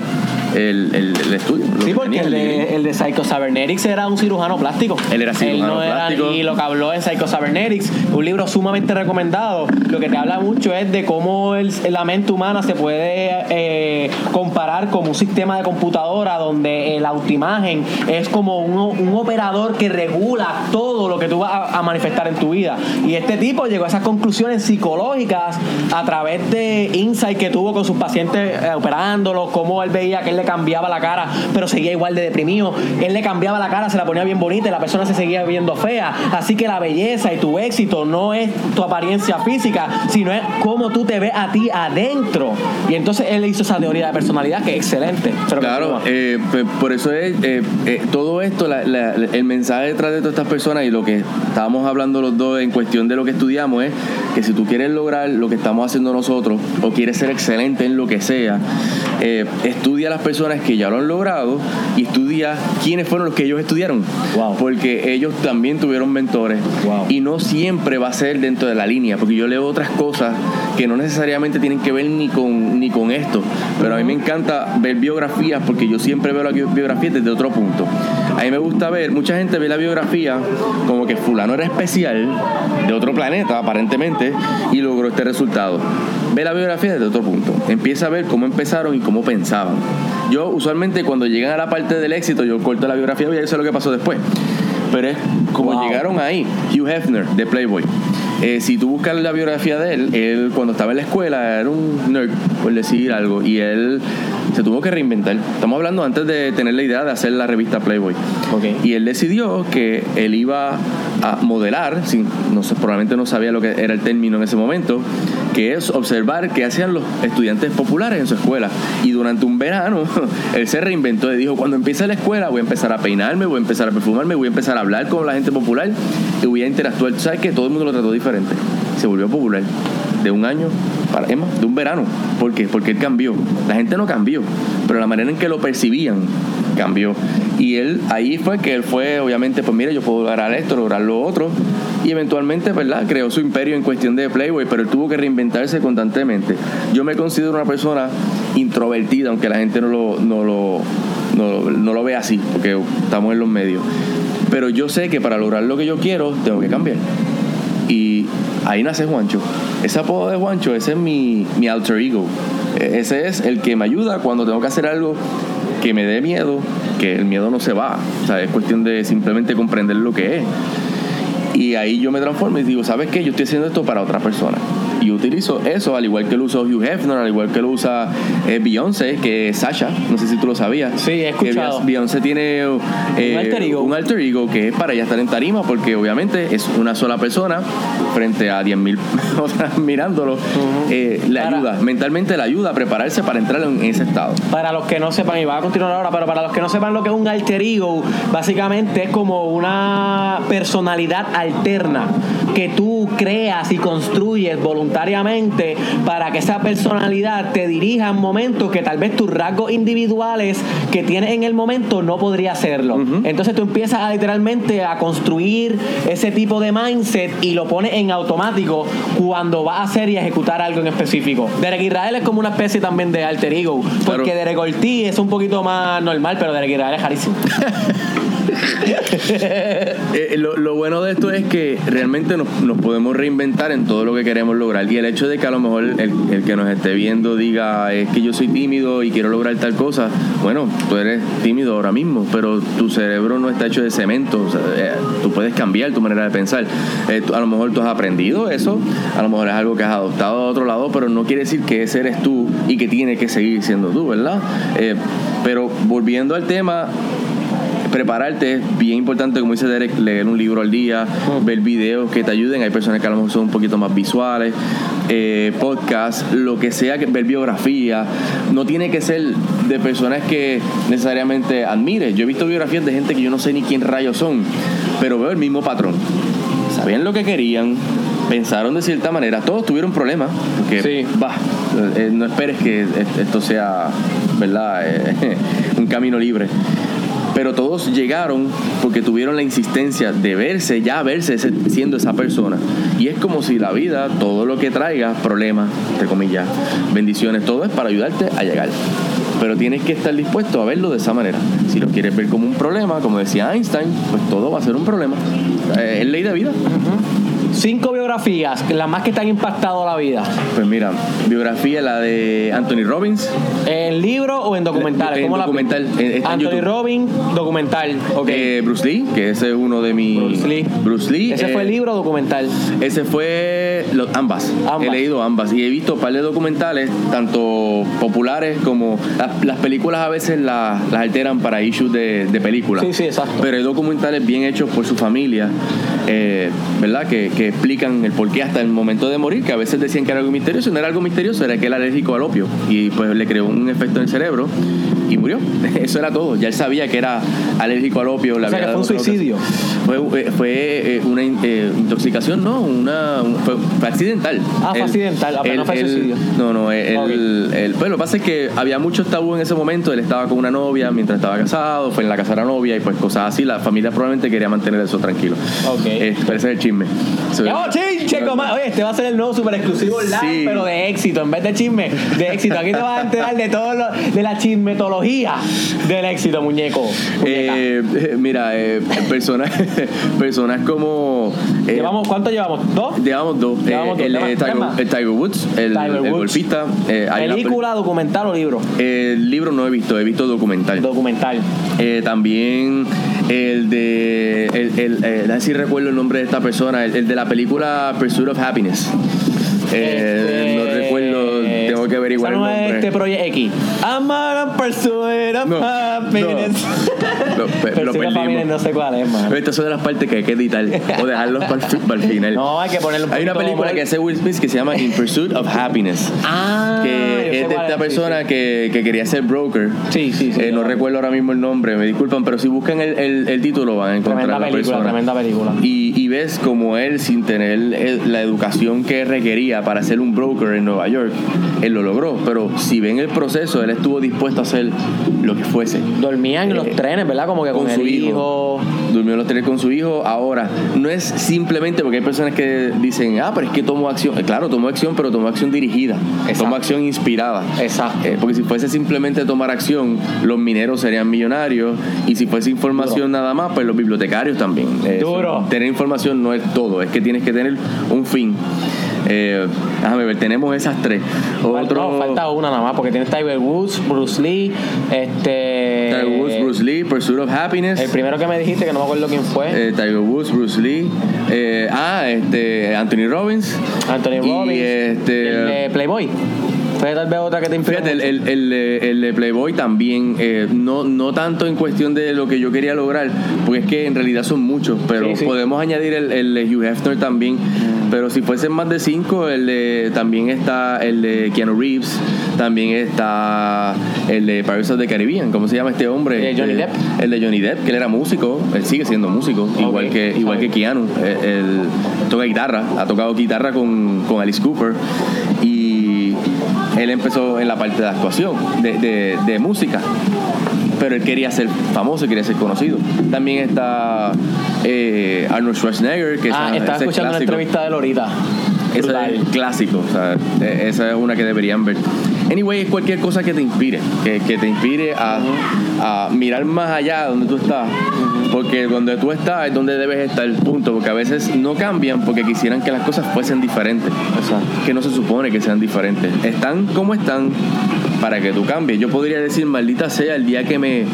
el, el- el estudio. Sí, que porque el de, el de Psycho Cybernetics era un cirujano plástico. Él era cirujano no era- plástico. y lo que habló en Psycho Cybernetics, un libro sumamente recomendado, lo que te habla mucho es de cómo el- la mente humana se puede eh, comparar como un sistema de computadora donde la autoimagen es como un, un operador que regula todo lo que tú vas a, a manifestar en tu vida. Y este tipo llegó a esas conclusiones psicológicas a través de insight que tuvo con sus pacientes eh, operándolos, cómo él veía que él le le cambiaba la cara, pero seguía igual de deprimido. Él le cambiaba la cara, se la ponía bien bonita y la persona se seguía viendo fea. Así que la belleza y tu éxito no es tu apariencia física, sino es cómo tú te ves a ti adentro. Y entonces él hizo esa teoría de personalidad que es excelente. Pero Claro, eh, pe- por eso es eh, eh, todo esto, la- la- el mensaje detrás de todas estas personas y lo que estábamos hablando los dos en cuestión de lo que estudiamos es que si tú quieres lograr lo que estamos haciendo nosotros o quieres ser excelente en lo que sea, eh, estudia a las personas que ya lo han logrado y estudia quiénes fueron los que ellos estudiaron. Wow. Porque ellos también tuvieron mentores Wow. y no siempre va a ser dentro de la línea, porque yo leo otras cosas que no necesariamente tienen que ver ni con, ni con esto, pero a mí me encanta ver biografías porque yo siempre veo la bi- biografía desde otro punto. A mí me gusta ver, mucha gente ve la biografía como que fulano era especial, de otro planeta aparentemente, y logró este resultado. Ve la biografía desde otro punto. Empieza a ver cómo empezaron y cómo pensaban. Yo usualmente cuando llegan a la parte del éxito, yo corto la biografía y ya sé lo que pasó después. Pero es como Wow. llegaron ahí. Hugh Hefner, de Playboy. Eh, si tú buscas la biografía de él, él cuando estaba en la escuela era un nerd, por decir algo, y él se tuvo que reinventar. Estamos hablando antes de tener la idea de hacer la revista Playboy. Ok. Y él decidió que él iba a modelar, sin, no probablemente no sabía lo que era el término en ese momento, que es observar qué hacían los estudiantes populares en su escuela. Y durante un verano, él se reinventó y dijo, cuando empiece la escuela voy a empezar a peinarme, voy a empezar a perfumarme, voy a empezar a hablar con la gente popular y voy a interactuar. Tú sabes que todo el mundo lo trató diferente. Se volvió popular de un año para, es de un verano. ¿Por qué? Porque él cambió. La gente no cambió, pero la manera en que lo percibían cambió. Y él, ahí fue que él fue, obviamente, pues mira, yo puedo lograr esto, lograr lo otro. Y eventualmente, ¿verdad? Creó su imperio en cuestión de Playboy, pero él tuvo que reinventarse constantemente. Yo me considero una persona introvertida, aunque la gente no lo, no lo, no, no lo ve así, porque estamos en los medios. Pero yo sé que para lograr lo que yo quiero, tengo que cambiar. Y ahí nace Juancho. Ese apodo de Juancho, ese es mi, mi alter ego. E- Ese es el que me ayuda cuando tengo que hacer algo que me dé miedo, que el miedo no se va. O sea, es cuestión de simplemente comprender lo que es. Y ahí yo me transformo y digo, ¿sabes qué? Yo estoy haciendo esto para otra persona. Y utilizo eso, al igual que lo usa Hugh Hefner, al igual que lo usa eh, Beyoncé, que es Sasha. No sé si tú lo sabías. Sí, he escuchado. Que Beyoncé tiene eh, alter ego. un alter ego que es para ella estar en tarima, porque obviamente es una sola persona frente a 10.000 otras mirándolo. Eh, le Para- ayuda, mentalmente le ayuda a prepararse para entrar en ese estado. Para los que no sepan, y va a continuar ahora, pero para los que no sepan lo que es un alter ego, básicamente es como una personalidad alterna que tú creas y construyes voluntariamente para que esa personalidad te dirija en momentos que tal vez tus rasgos individuales que tienes en el momento no podría hacerlo. Entonces tú empiezas a literalmente a construir ese tipo de mindset y lo pones en automático cuando vas a hacer y ejecutar algo en específico. Derek Israel es como una especie también de alter ego, porque Claro. Derek Ortiz es un poquito más normal, pero Derek Israel es carísimo. Eh, lo, lo bueno de esto es que realmente nos, nos podemos reinventar en todo lo que queremos lograr. Y el hecho de que a lo mejor el, el que nos esté viendo diga es que yo soy tímido y quiero lograr tal cosa, bueno, tú eres tímido ahora mismo, pero tu cerebro no está hecho de cemento. eh, tú puedes cambiar tu manera de pensar. Eh, tú- a lo mejor tú has aprendido eso, a lo mejor es algo que has adoptado de otro lado, pero no quiere decir que ese eres tú y que tiene que seguir siendo tú, ¿verdad? Pero volviendo al tema, prepararte es bien importante, como dice Derek, leer un libro al día, ver videos que te ayuden. Hay personas que a lo mejor son un poquito más visuales, eh, podcast, lo que sea, que ver biografía. No tiene que ser de personas que necesariamente admires. Yo he visto biografías de gente que yo no sé ni quién rayos son, pero veo el mismo patrón. Sabían lo que querían, pensaron de cierta manera. Todos tuvieron problemas, porque Sí. bah, eh, no esperes que est- esto sea, ¿verdad? Eh, un camino libre. Pero todos llegaron porque tuvieron la insistencia de verse, ya verse siendo esa persona. Y es como si la vida, todo lo que traiga, problemas, entre comillas, bendiciones, todo es para ayudarte a llegar. Pero tienes que estar dispuesto a verlo de esa manera. Si lo quieres ver como un problema, como decía Einstein, pues todo va a ser un problema. Eh, es ley de vida. Cinco biografías, las más que te han impactado la vida. Pues mira, biografía, la de Anthony Robbins. ¿En libro o en documental, en- está en Anthony. Robbins, documental. Ok. Eh, Bruce Lee, que ese es uno de mis. Bruce Lee. Bruce Lee, ¿Ese eh, fue libro o documental? Ese fue ambas. Ambas. He leído ambas y he visto un par de documentales, tanto populares como las, las películas a veces las, las alteran para issues de, de películas. Sí, sí, exacto. Pero hay documentales bien hechos por su familia, eh, ¿verdad? Que, que explican el porqué hasta el momento de morir, que a veces decían que era algo misterioso, no era algo misterioso, era que era alérgico al opio y pues le creó un efecto en el cerebro y murió. Eso era todo. Ya él sabía que era alérgico al opio. le O sea, había que fue un suicidio. Fue, eh, fue eh, una eh, intoxicación, no, una, un- fue, fue accidental. Ah, fue accidental, apenas él- fue él- suicidio. No, no, él, Ok. él- pues lo que pasa es que había muchos tabú en ese momento. Él estaba con una novia mientras estaba casado, fue en la casa de la novia y pues cosas así. La familia probablemente quería mantener eso tranquilo. Ok. Eh, pero ese es el chisme. So-. Oye, este va a ser el nuevo super exclusivo live, Sí. pero de éxito, en vez de chisme, de éxito. Aquí te vas a enterar de todo lo, de la chismetología del éxito, muñeco. Eh, eh, mira, eh, personas, personas como. eh, ¿Llevamos, ¿Cuánto llevamos? ¿Dos? Llevamos dos. Llevamos dos. el, ¿Qué eh, más? ¿Qué Tiger, más? el Tiger Woods, el, Tiger el golfista. una ¿Película, documental o libro? el libro no he visto, he visto documental. Documental. También el de. El, a ver si recuerdo el nombre de esta persona, el, de la película Pursuit of Happiness. No Este, tengo que averiguar no el es nombre. este Project X. I'm a pursuit of No, happiness. Lo- pe- Pursuit lo of perdimos. happiness no sé cuál es, man. Pero estas son de las partes que hay que editar o dejarlos para para el final. No, hay que ponerle un Hay una película que hace Will Smith que se llama In Pursuit of Happiness. Ah, que es de esta es, persona sí, Que, que quería ser broker. Sí, sí, sí. Eh, no recuerdo ahora mismo el nombre, me disculpan, pero si buscan el, el- el título van a encontrar Tremenda la película, persona. tremenda película. Y, y ves como él, sin tener la educación que requería para ser un broker en Nueva York, él lo logró. Pero si ven el proceso, él estuvo dispuesto a hacer lo que fuese. Dormían en los Eh, trenes, ¿verdad? Como que con, con el su hijo. hijo. Durmió en los trenes con su hijo. Ahora, no es simplemente porque hay personas que dicen, ah, pero es que tomó acción. Eh, Claro, tomó acción, pero tomó acción dirigida. Exacto. Tomó acción inspirada. Exacto. Eh, porque si fuese simplemente tomar acción, los mineros serían millonarios. Y si fuese información nada más, pues los bibliotecarios también. Eh, Duro. Tener información no es todo, es que tienes que tener un fin. Eh, déjame ver, tenemos esas tres. Otro, No, falta una nada más, porque tienes Tiger Woods, Bruce Lee, este. Tiger Woods, Bruce Lee, Pursuit of Happiness. El primero que me dijiste, que no me acuerdo quién fue. Eh, Tiger Woods, Bruce Lee, eh, ah, este, Anthony Robbins. Anthony y Robbins. este, el Playboy. Fue tal vez otra que te inspiró. Fíjate, el, mucho. el, el, de- el de Playboy también, eh, no, no tanto en cuestión de lo que yo quería lograr, porque es que en realidad son muchos, pero Sí, sí. podemos añadir el, el de Hugh Hefner también. Pero si fuesen más de cinco, el de, también está el de Keanu Reeves, también está el de Pirates of the Caribbean, ¿cómo se llama este hombre? Eh, Johnny El- Depp. El de Johnny Depp, que él era músico, él sigue siendo músico, igual que igual que Keanu. Él, él toca guitarra, ha tocado guitarra con, con Alice Cooper él empezó en la parte de actuación, de, de, de música. Pero él quería ser famoso, quería ser conocido. También está eh, Arnold Schwarzenegger, que ah, esa- estaba es escuchando clásico. entrevista de. Ese Brutal. es el clásico, o sea, eh, esa es una que deberían ver. Anyway, es cualquier cosa que te inspire, que, que te inspire a, a mirar más allá de donde tú estás. Porque donde tú estás es donde debes estar, punto. Porque a veces no cambian porque quisieran que las cosas fuesen diferentes. Que no se supone que sean diferentes. Están como están para que tú cambies. Yo podría decir, maldita sea, el día que me,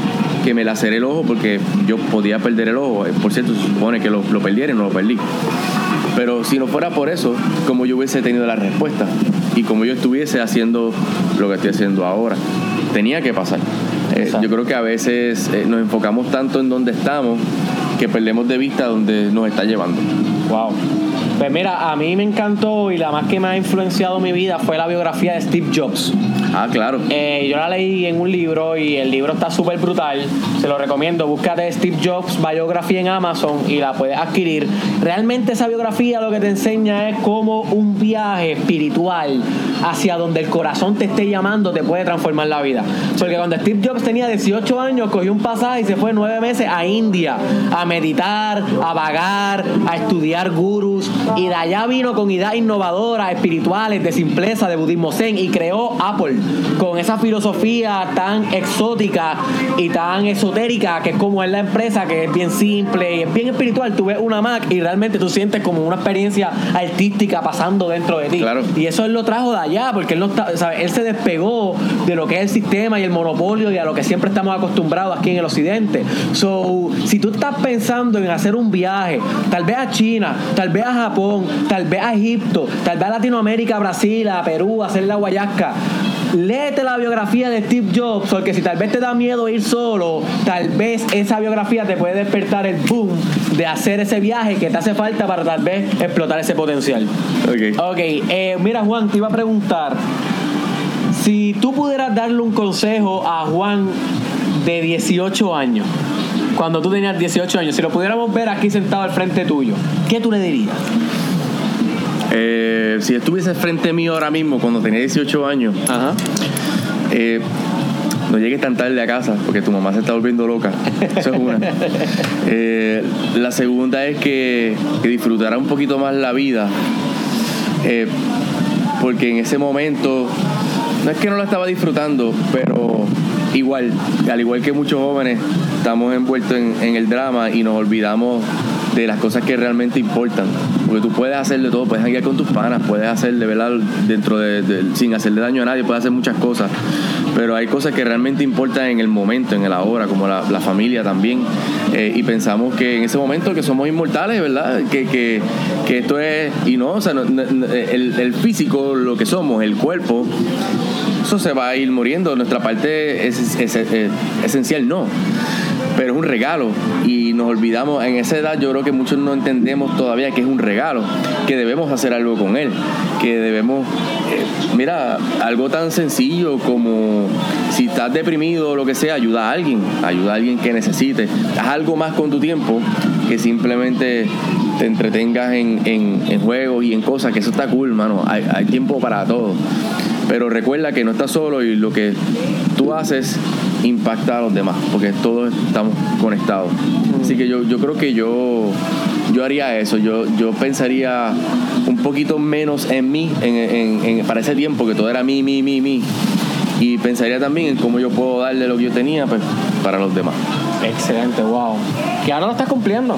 que me laceré el ojo porque yo podía perder el ojo. Eh, Por cierto, se supone que lo, lo perdiera y no lo perdí. Pero si no fuera por eso, como yo hubiese tenido la respuesta y como yo estuviese haciendo lo que estoy haciendo ahora, tenía que pasar. Eh, yo creo que a veces eh, nos enfocamos tanto en donde estamos que perdemos de vista donde nos está llevando. Wow. Pues mira, a mí me encantó y la más que me ha influenciado mi vida fue la biografía de Steve Jobs. Ah, claro. Eh, yo la leí en un libro y el libro está súper brutal. Se lo recomiendo. Búscate Steve Jobs biografía en Amazon y la puedes adquirir. Realmente esa biografía lo que te enseña es cómo un viaje espiritual hacia donde el corazón te esté llamando te puede transformar la vida. Porque cuando Steve Jobs tenía 18 años, cogió un pasaje y se fue nueve meses a India a meditar, a vagar, a estudiar gurús. Y de allá vino con ideas innovadoras, espirituales, de simpleza, de budismo zen y creó Apple con esa filosofía tan exótica y tan esotérica que es como es la empresa, que es bien simple y es bien espiritual. Tú ves una Mac y realmente tú sientes como una experiencia artística pasando dentro de ti. Claro. Y eso él lo trajo de allá porque él no está, ¿sabes? él se despegó de lo que es el sistema y el monopolio y a lo que siempre estamos acostumbrados aquí en el occidente. So, si tú estás pensando en hacer un viaje, tal vez a China, tal vez a Japón, tal vez a Egipto, tal vez a Latinoamérica, a Brasil, a Perú, a hacer la guayasca. Léete la biografía de Steve Jobs, porque si tal vez te da miedo ir solo, tal vez esa biografía te puede despertar el boom de hacer ese viaje que te hace falta para tal vez explotar ese potencial. Ok. Ok, eh, mira Juan, te iba a preguntar, si tú pudieras darle un consejo a Juan de 18 años, cuando tú tenías 18 años, si lo pudiéramos ver aquí sentado al frente tuyo, ¿qué tú le dirías? Eh, si estuviese frente mío ahora mismo, cuando tenía 18 años, Ajá. eh, no llegues tan tarde a casa porque tu mamá se está volviendo loca. Eso es una. Eh, la segunda es que, que disfrutara un poquito más la vida. eh, porque en ese momento, no es que no la estaba disfrutando, pero igual, al igual que muchos jóvenes, estamos envueltos en, en el drama y nos olvidamos de las cosas que realmente importan. Porque tú puedes hacer de todo, puedes ir con tus panas, puedes hacer de verdad dentro de, sin hacerle daño a nadie, puedes hacer muchas cosas. Pero hay cosas que realmente importan en el momento, en el ahora, como la, familia también. Eh, y pensamos que en ese momento que somos inmortales, ¿verdad? Que, que, que esto es. Y no, o sea, el, físico, lo que somos, el cuerpo, eso se va a ir muriendo. Nuestra parte es- esencial no. Pero es un regalo. Y nos olvidamos, en esa edad yo creo que muchos no entendemos todavía que es un regalo, que debemos hacer algo con él, que debemos, eh, mira, algo tan sencillo como si estás deprimido o lo que sea, ayuda a alguien, ayuda a alguien que necesite, haz algo más con tu tiempo que simplemente te entretengas en, en- en juegos y en cosas, que eso está cool, mano, hay, hay tiempo para todo. Pero recuerda que no estás solo y lo que tú haces impacta a los demás, porque todos estamos conectados. Así que yo, yo creo que yo, yo haría eso, yo, yo pensaría un poquito menos en mí en, en- en- para ese tiempo, que todo era mí, mí, mí, mí. Y pensaría también en cómo yo puedo darle lo que yo tenía pues, para los demás. Excelente, wow. Que ahora lo estás cumpliendo.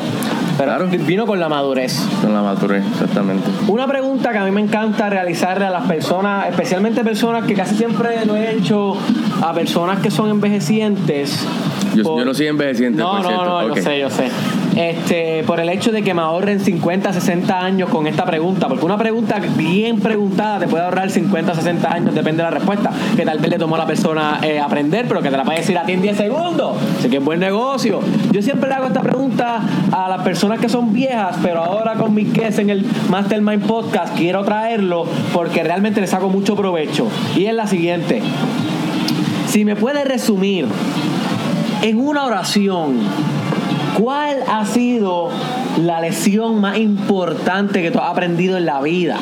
Pero Claro. vino con la madurez. Con la madurez, exactamente. Una pregunta que a mí me encanta realizarle a las personas, especialmente personas que casi siempre lo he hecho a personas que son envejecientes. Yo, por- yo no soy envejeciente, No, por no, cierto. no, Ok. yo sé, yo sé. Este, por el hecho de que me ahorren 50, 60 años con esta pregunta, porque una pregunta bien preguntada te puede ahorrar 50, 60 años, depende de la respuesta, que tal vez le tomó a la persona eh, aprender, pero que te la puede decir a ti en 10 segundos. Así que es buen negocio. Yo siempre le hago esta pregunta a las personas que son viejas, pero ahora con mi guest en el Mastermind Podcast quiero traerlo porque realmente le saco mucho provecho. Y es la siguiente. Si me puede resumir en una oración, ¿cuál ha sido la lección más importante que tú has aprendido en la vida?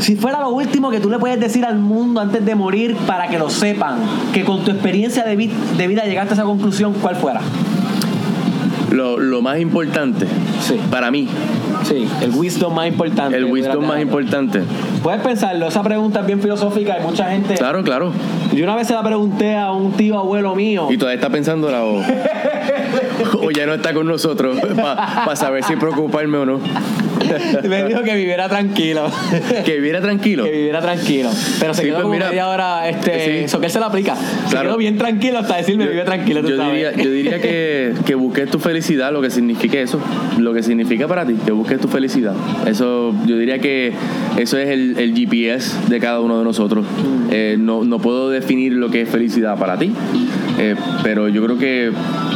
Si fuera lo último que tú le puedes decir al mundo antes de morir para que lo sepan, que con tu experiencia de, vi- de vida llegaste a esa conclusión, ¿cuál fuera? Lo, lo más importante Sí. para mí, Sí, el wisdom más importante. el wisdom más importante. Puedes pensarlo, esa pregunta es bien filosófica y mucha gente... Claro, claro. Yo una vez se la pregunté a un tío abuelo mío. Y todavía está pensándola o, o ya no está con nosotros para saber si preocuparme o no. Me dijo que viviera tranquilo. Que viviera tranquilo. que viviera tranquilo. Pero se Sí, quedó pues como mira, media hora, este, sí. eso que él se aplica. Se Claro. quedó bien tranquilo hasta decirme vive tranquilo, tú yo sabes. diría, yo diría que, que busques tu felicidad, lo que signifique eso, lo que significa para ti, que busques tu felicidad. Eso, yo diría que eso es el, el GPS de cada uno de nosotros. Mm. Eh, no, no puedo definir lo que es felicidad para ti, eh, pero yo creo que yo-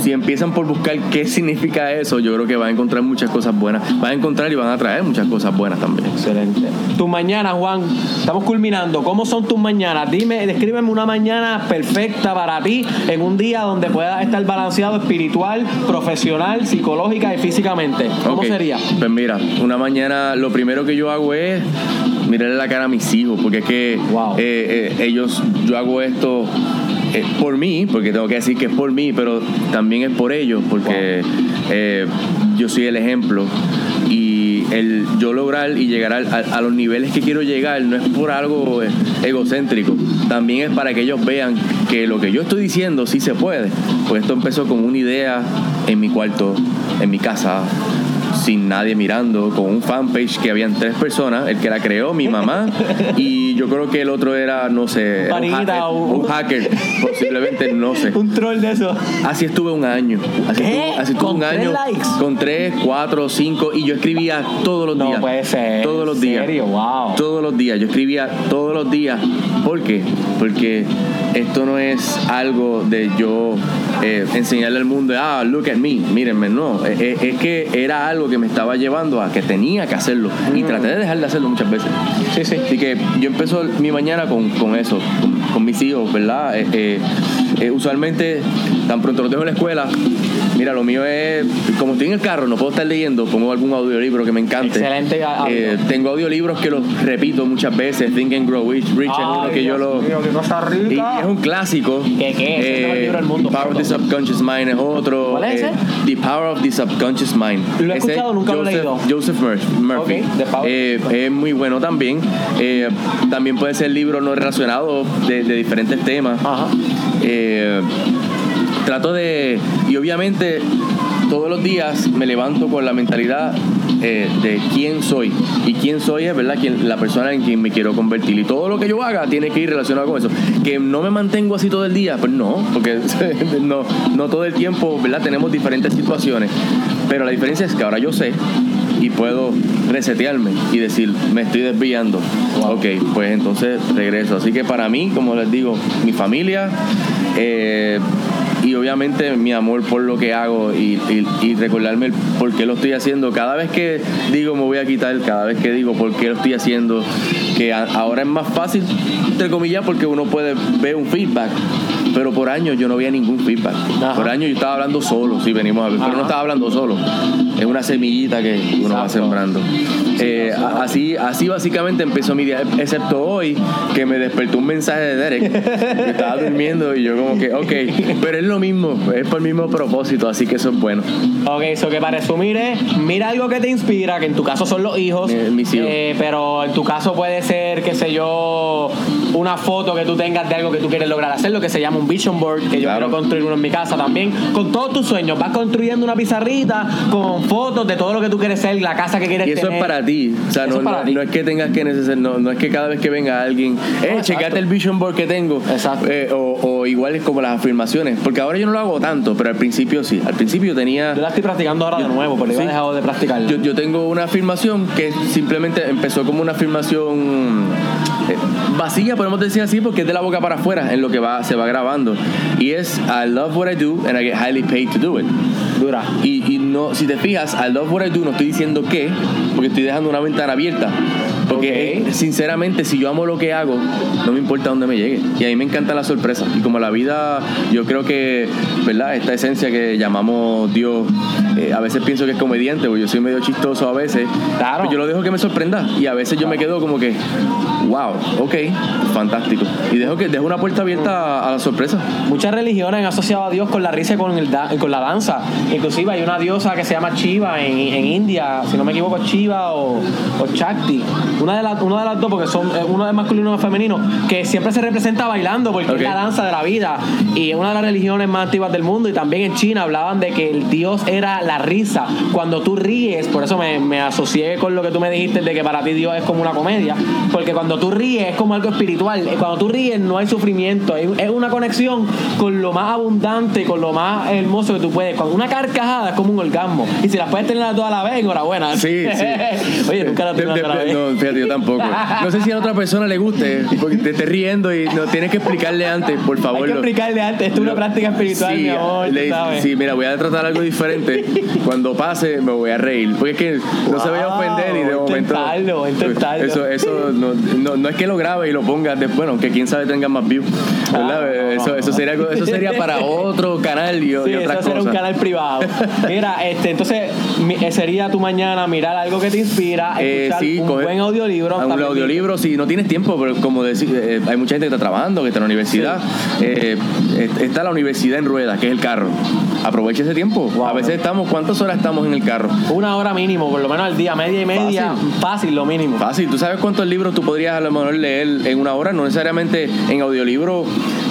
si empiezan por buscar qué significa eso, yo creo que van a encontrar muchas cosas buenas. Van a encontrar y van a traer muchas cosas buenas también. Excelente. Tus mañanas, Juan, estamos culminando. ¿Cómo son tus mañanas? Dime, descríbeme una mañana perfecta para ti en un día donde puedas estar balanceado espiritual, profesional, psicológica y físicamente. ¿Cómo sería? Pues mira, una mañana lo primero que yo hago es mirarle la cara a mis hijos, porque es que Wow. eh, eh, ellos, yo hago esto eh, por mí, porque tengo que decir que es por mí, pero también es por ellos, porque eh, yo soy el ejemplo. Y el yo lograr y llegar a los niveles que quiero llegar no es por algo eh, egocéntrico, también es para que ellos vean que lo que yo estoy diciendo sí se puede. Pues esto empezó con una idea en mi cuarto, en mi casa, sin nadie mirando, con un fanpage que habían tres personas, el que la creó, mi mamá, y yo creo que el otro era, no sé, un hacker, o- un hacker, posiblemente, no sé. Un troll de eso. Así estuve un año. Así ¿Qué? estuve, así estuve ¿Con un tres año. likes? Con tres, cuatro, cinco. Y yo escribía todos los No días. puede ser. Todos los ¿En días. serio? Wow. Todos los días. Yo escribía todos los días. ¿Por qué? Porque esto no es algo de yo eh, enseñarle al mundo, ah, look at me, mírenme. No. Es, que era algo que me estaba llevando a que tenía que hacerlo. Y traté de dejar de hacerlo muchas veces. Sí, sí. Así que yo empiezo mi mañana con, con eso, con, con mis hijos, ¿verdad? Eh, eh, eh, usualmente, tan pronto los dejo en la escuela, mira, lo mío es, como estoy en el carro, no puedo estar leyendo, pongo algún audiolibro que me encante. Excelente audio. Eh, tengo audiolibros que los repito muchas veces, Think and Grow Rich, Rich es uno Ay, que yo Dios lo... mío, qué cosa Y rica. es un clásico. ¿Qué, es el libro del mundo. Power of the Subconscious Mind es otro. ¿Cuál es ese? The Power of the Subconscious Mind. Lo he Ese escuchado, nunca lo he Joseph- leído. Joseph Mur- Murphy. The. Eh, es muy bueno también. Eh, también puede ser libros no relacionados de, de diferentes temas. Ajá. Eh, trato de. Y obviamente, todos los días me levanto con la mentalidad eh, de quién soy. Y quién soy es, ¿verdad? Quien, la persona en quien me quiero convertir. Y todo lo que yo haga tiene que ir relacionado con eso. Que no me mantengo así todo el día, pues no, porque no, no todo el tiempo, ¿verdad? Tenemos diferentes situaciones. Pero la diferencia es que ahora yo sé y puedo resetearme y decir, me estoy desviando. Ok, pues entonces regreso. Así que para mí, como les digo, mi familia eh, y obviamente mi amor por lo que hago y, y- y recordarme el por qué lo estoy haciendo. Cada vez que digo me voy a quitar, cada vez que digo por qué lo estoy haciendo, que a- ahora es más fácil, entre comillas, porque uno puede ver un feedback. Pero por años yo no veía ningún feedback. Ajá. Por años yo estaba hablando solo, si venimos a ver. Pero no estaba hablando solo. Es una semillita que uno va sembrando. Eh, así, así básicamente empezó mi día, excepto hoy que me despertó un mensaje de Derek. Yo estaba durmiendo y yo como que, ok, pero es lo mismo, es por el mismo propósito, así que eso es bueno. Ok, eso que para resumir es, mira algo que te inspira, que en tu caso son los hijos, Eh, mis hijos. eh, pero en tu caso puede ser, qué sé yo, una foto que tú tengas de algo que tú quieres lograr hacer, lo que se llama un vision board, que yo Claro. quiero construir uno en mi casa también, con todos tus sueños, vas construyendo una pizarrita con fotos de todo lo que tú quieres ser, la casa que quieres Y eso tener. es para ti. O sea, no, es no- es que tengas que necesitar, no, no es que cada vez que venga alguien, eh, checate el vision board que tengo. Exacto. Eh, o, o igual es como las afirmaciones. Porque ahora yo no lo hago tanto, pero al principio sí. Al principio tenía. Yo la estoy practicando ahora de nuevo, porque yo he Sí. dejado de practicarla. Yo, yo tengo una afirmación que simplemente empezó como una afirmación eh, vacía, podemos decir así, porque es de la boca para afuera en lo que va, se va grabando. Y es I love what I do and I get highly paid to do it. Dura. Y, y no, si te fijas, I love what I do, no estoy diciendo qué, porque estoy dejando una ventana abierta. Porque sinceramente, si yo amo lo que hago, no me importa dónde me llegue. Y a mí me encanta la sorpresa. Y como la vida, yo creo que, ¿verdad? Esta esencia que llamamos Dios, eh, a veces pienso que es comediante, porque yo soy medio chistoso a veces. Claro. Pero yo lo dejo que me sorprenda. Y a veces yo me quedo como que, wow, ok, fantástico. Y dejo que dejo una puerta abierta a, a la sorpresa. Muchas religiones han asociado a Dios con la risa y con, el da- con la danza. Inclusive hay una diosa que se llama Shiva en, en India, si no me equivoco, Shiva o, o Shakti. Una de, las, una de las dos, porque son eh, uno es masculino y uno es femenino, que siempre se representa bailando porque Ok. es la danza de la vida. Y es una de las religiones más antiguas del mundo. Y también en China hablaban de que el Dios era la risa. Cuando tú ríes, por eso me, me asocié con lo que tú me dijiste de que para ti Dios es como una comedia. Porque cuando tú ríes es como algo espiritual. Cuando tú ríes no hay sufrimiento. Es una conexión con lo más abundante, con lo más hermoso que tú puedes. Cuando una carcajada es como un orgasmo. Y si las puedes tener toda la vez, enhorabuena. Sí, sí. Oye, nunca la toda la vez. No, fíjate, yo tampoco. No sé si a otra persona le guste, porque te estés riendo y no tienes que explicarle antes, por favor. Hay que explicarle antes, esto es una práctica espiritual, sí, mi amor, le- sabes. sí, mira, voy a tratar algo diferente. Cuando pase, me voy a reír. Porque es que no se vaya a ofender y de Wow, momento. intentarlo, intentarlo. Eso, eso no, no, no es que lo grabe y lo ponga después, bueno, que quién sabe tenga más views. ¿verdad? Ah, no, eso, eso, sería, eso sería para otro canal y, Sí, y otras eso un canal privado. Mira, este, entonces eh, sería tu mañana mirar algo que te inspira, Eh, escuchar sí, un coger- buen audiolibro. Un audiolibro, si no tienes tiempo, pero como decir, eh, hay mucha gente que está trabajando, que está en la universidad. Eh, eh, está la universidad en ruedas, que es el carro. Aprovecha ese tiempo. Wow. A veces estamos, ¿cuántas horas estamos en el carro? Una hora mínimo, por lo menos al día, media y media. Fácil, lo mínimo. Fácil, ¿tú sabes cuántos libros tú podrías a lo mejor leer en una hora? No necesariamente en audiolibro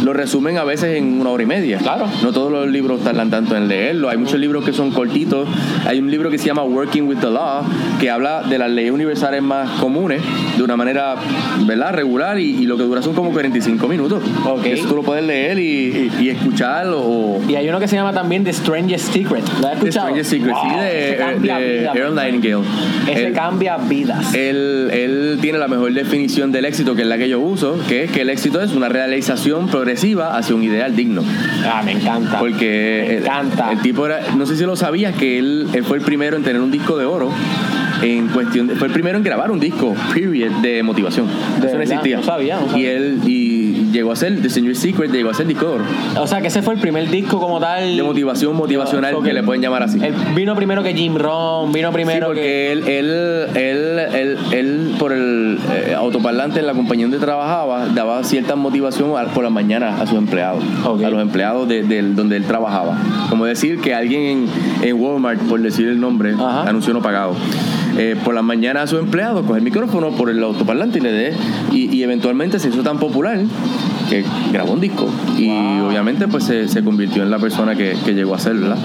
lo resumen a veces en una hora y media. Claro. No todos los libros tardan tanto en leerlo. Hay muchos libros que son cortitos. Hay un libro que se llama Working with the Law, que habla de las leyes universales más comunes de una manera, ¿verdad? Regular y, y lo que dura son como 45 minutos. Ok. Eso tú lo puedes leer y, y, y escuchar o... Y hay uno que se llama también The Strangest Secret. ¿Lo has The escuchado? Stranger Secrets, sí, Wow, de, cambia de man. Nightingale. Ese Él- cambia vidas. Él, él tiene la mejor definición del éxito, que es la que yo uso, que es que el éxito es una realización progresiva hacia un ideal digno. ah, me encanta. Porque Me el, encanta. el tipo era, no sé si lo sabías, que él, él fue el primero en tener un disco de oro. En cuestión de- fue el primero en grabar un disco, period, de motivación. De Eso no existía. no sabía, no sabía. Y él y llegó a ser The Stranger Secret, llegó a ser disco de oro. O sea, que ese fue el primer disco como tal. De motivación motivacional, que le pueden llamar así. Él vino primero que Jim Rohn, vino Sí, primero porque que. él, él, él, él, él, por el eh, autoparlante en la compañía donde trabajaba, daba cierta motivación por la mañana a sus empleados, a los empleados de, donde él trabajaba. Como decir que alguien en, en Walmart, por decir el nombre, Ajá. anuncio no pagado, eh, por la mañana a sus empleados, coge el micrófono por el autoparlante y le dé, y, y eventualmente se hizo tan popular que grabó un disco y Wow. obviamente pues se, se convirtió en la persona que, que llegó a ser, ¿verdad?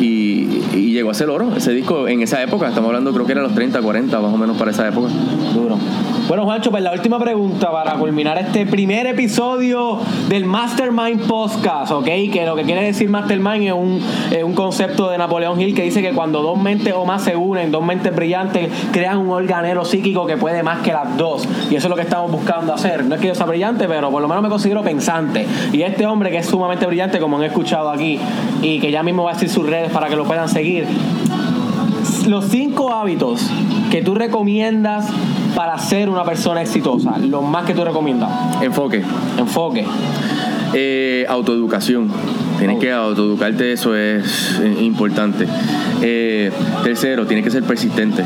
Y, y llegó a ser oro ese disco en esa época, estamos hablando creo que era los 30, 40 más o menos para esa época. Duro. Bueno, Juancho, pues la última pregunta para culminar este primer episodio del Mastermind Podcast, ¿ok? Que lo que quiere decir Mastermind es un, es un concepto de Napoleón Hill que dice que cuando dos mentes o más se unen, dos mentes brillantes, crean un organelo psíquico que puede más que las dos. Y eso es lo que estamos buscando hacer. No es que yo sea brillante, pero por lo menos me considero pensante. Y este hombre que es sumamente brillante, como han escuchado aquí, y que ya mismo va a decir sus redes para que lo puedan seguir, los cinco hábitos que tú recomiendas para ser una persona exitosa, los más que tú recomiendas. Enfoque, Enfoque. Eh, autoeducación. Tienes que autoeducarte, eso es eh, importante. Eh, tercero, tienes que ser persistente.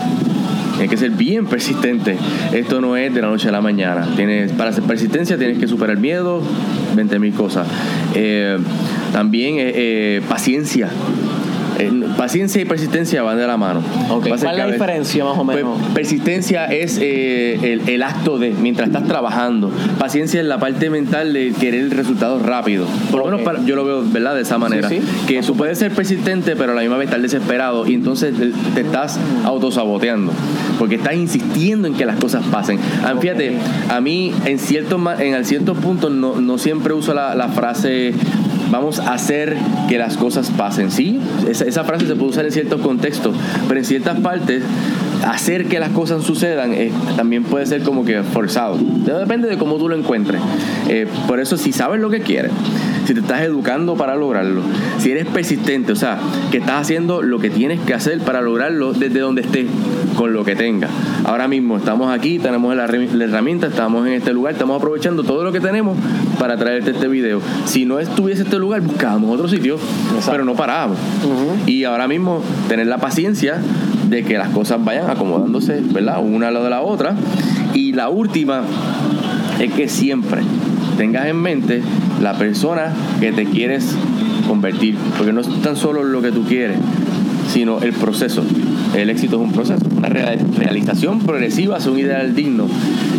Tienes que ser bien persistente. Esto no es de la noche a la mañana. Tienes, para hacer persistencia tienes que superar miedo, 20 mil cosas. Eh, también eh, eh, paciencia. Eh, paciencia y persistencia van de la mano. Ok, Va a ser ¿cuál es la diferencia, más o Pues, menos? persistencia es eh, el, el acto de, mientras estás trabajando. Paciencia es la parte mental de querer resultados rápidos. Por lo menos para- yo lo veo, ¿verdad? De esa manera. sí. Que tú puedes ser persistente, pero a la misma vez estar desesperado y entonces te, te estás autosaboteando. Porque estás insistiendo en que las cosas pasen. Ah, Fíjate, a mí en ciertos, en ciertos puntos no, no siempre uso la, la frase vamos a hacer que las cosas pasen. Sí, esa, frase se puede usar en ciertos contextos, pero en ciertas partes hacer que las cosas sucedan eh, también puede ser como que forzado. Depende de cómo tú lo encuentres. Eh, por eso, si sabes lo que quieres, si te estás educando para lograrlo, si eres persistente, o sea, que estás haciendo lo que tienes que hacer para lograrlo desde donde estés, con lo que tengas. Ahora mismo estamos aquí, tenemos la herramienta, estamos en este lugar, estamos aprovechando todo lo que tenemos para traerte este video. Si no estuviese este lugar, buscábamos otro sitio, pero no parábamos. Y ahora mismo tener la paciencia de que las cosas vayan acomodándose, ¿verdad? Una a la de la otra. Y la última es que siempre tengas en mente la persona que te quieres convertir, porque no es tan solo lo que tú quieres, sino el proceso. El éxito es un proceso, una rea- realización progresiva hacia un ideal digno.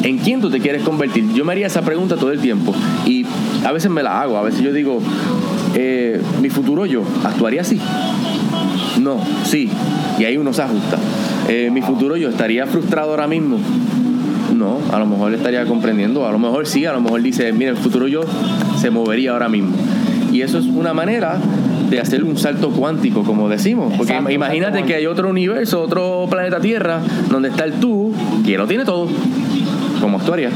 ¿En quién tú te quieres convertir? Yo me haría esa pregunta todo el tiempo y a veces me la hago, a veces yo digo, eh, mi futuro yo actuaría así. No, sí, y ahí uno se ajusta. Eh, mi futuro yo estaría frustrado ahora mismo. No, a lo mejor estaría comprendiendo, a lo mejor sí, a lo mejor dice, mira, el futuro yo se movería ahora mismo. Y eso es una manera de hacer un salto cuántico, como decimos. Porque Exacto, imagínate que hay otro universo, otro planeta Tierra, donde está el tú, que lo tiene todo, como actuaría.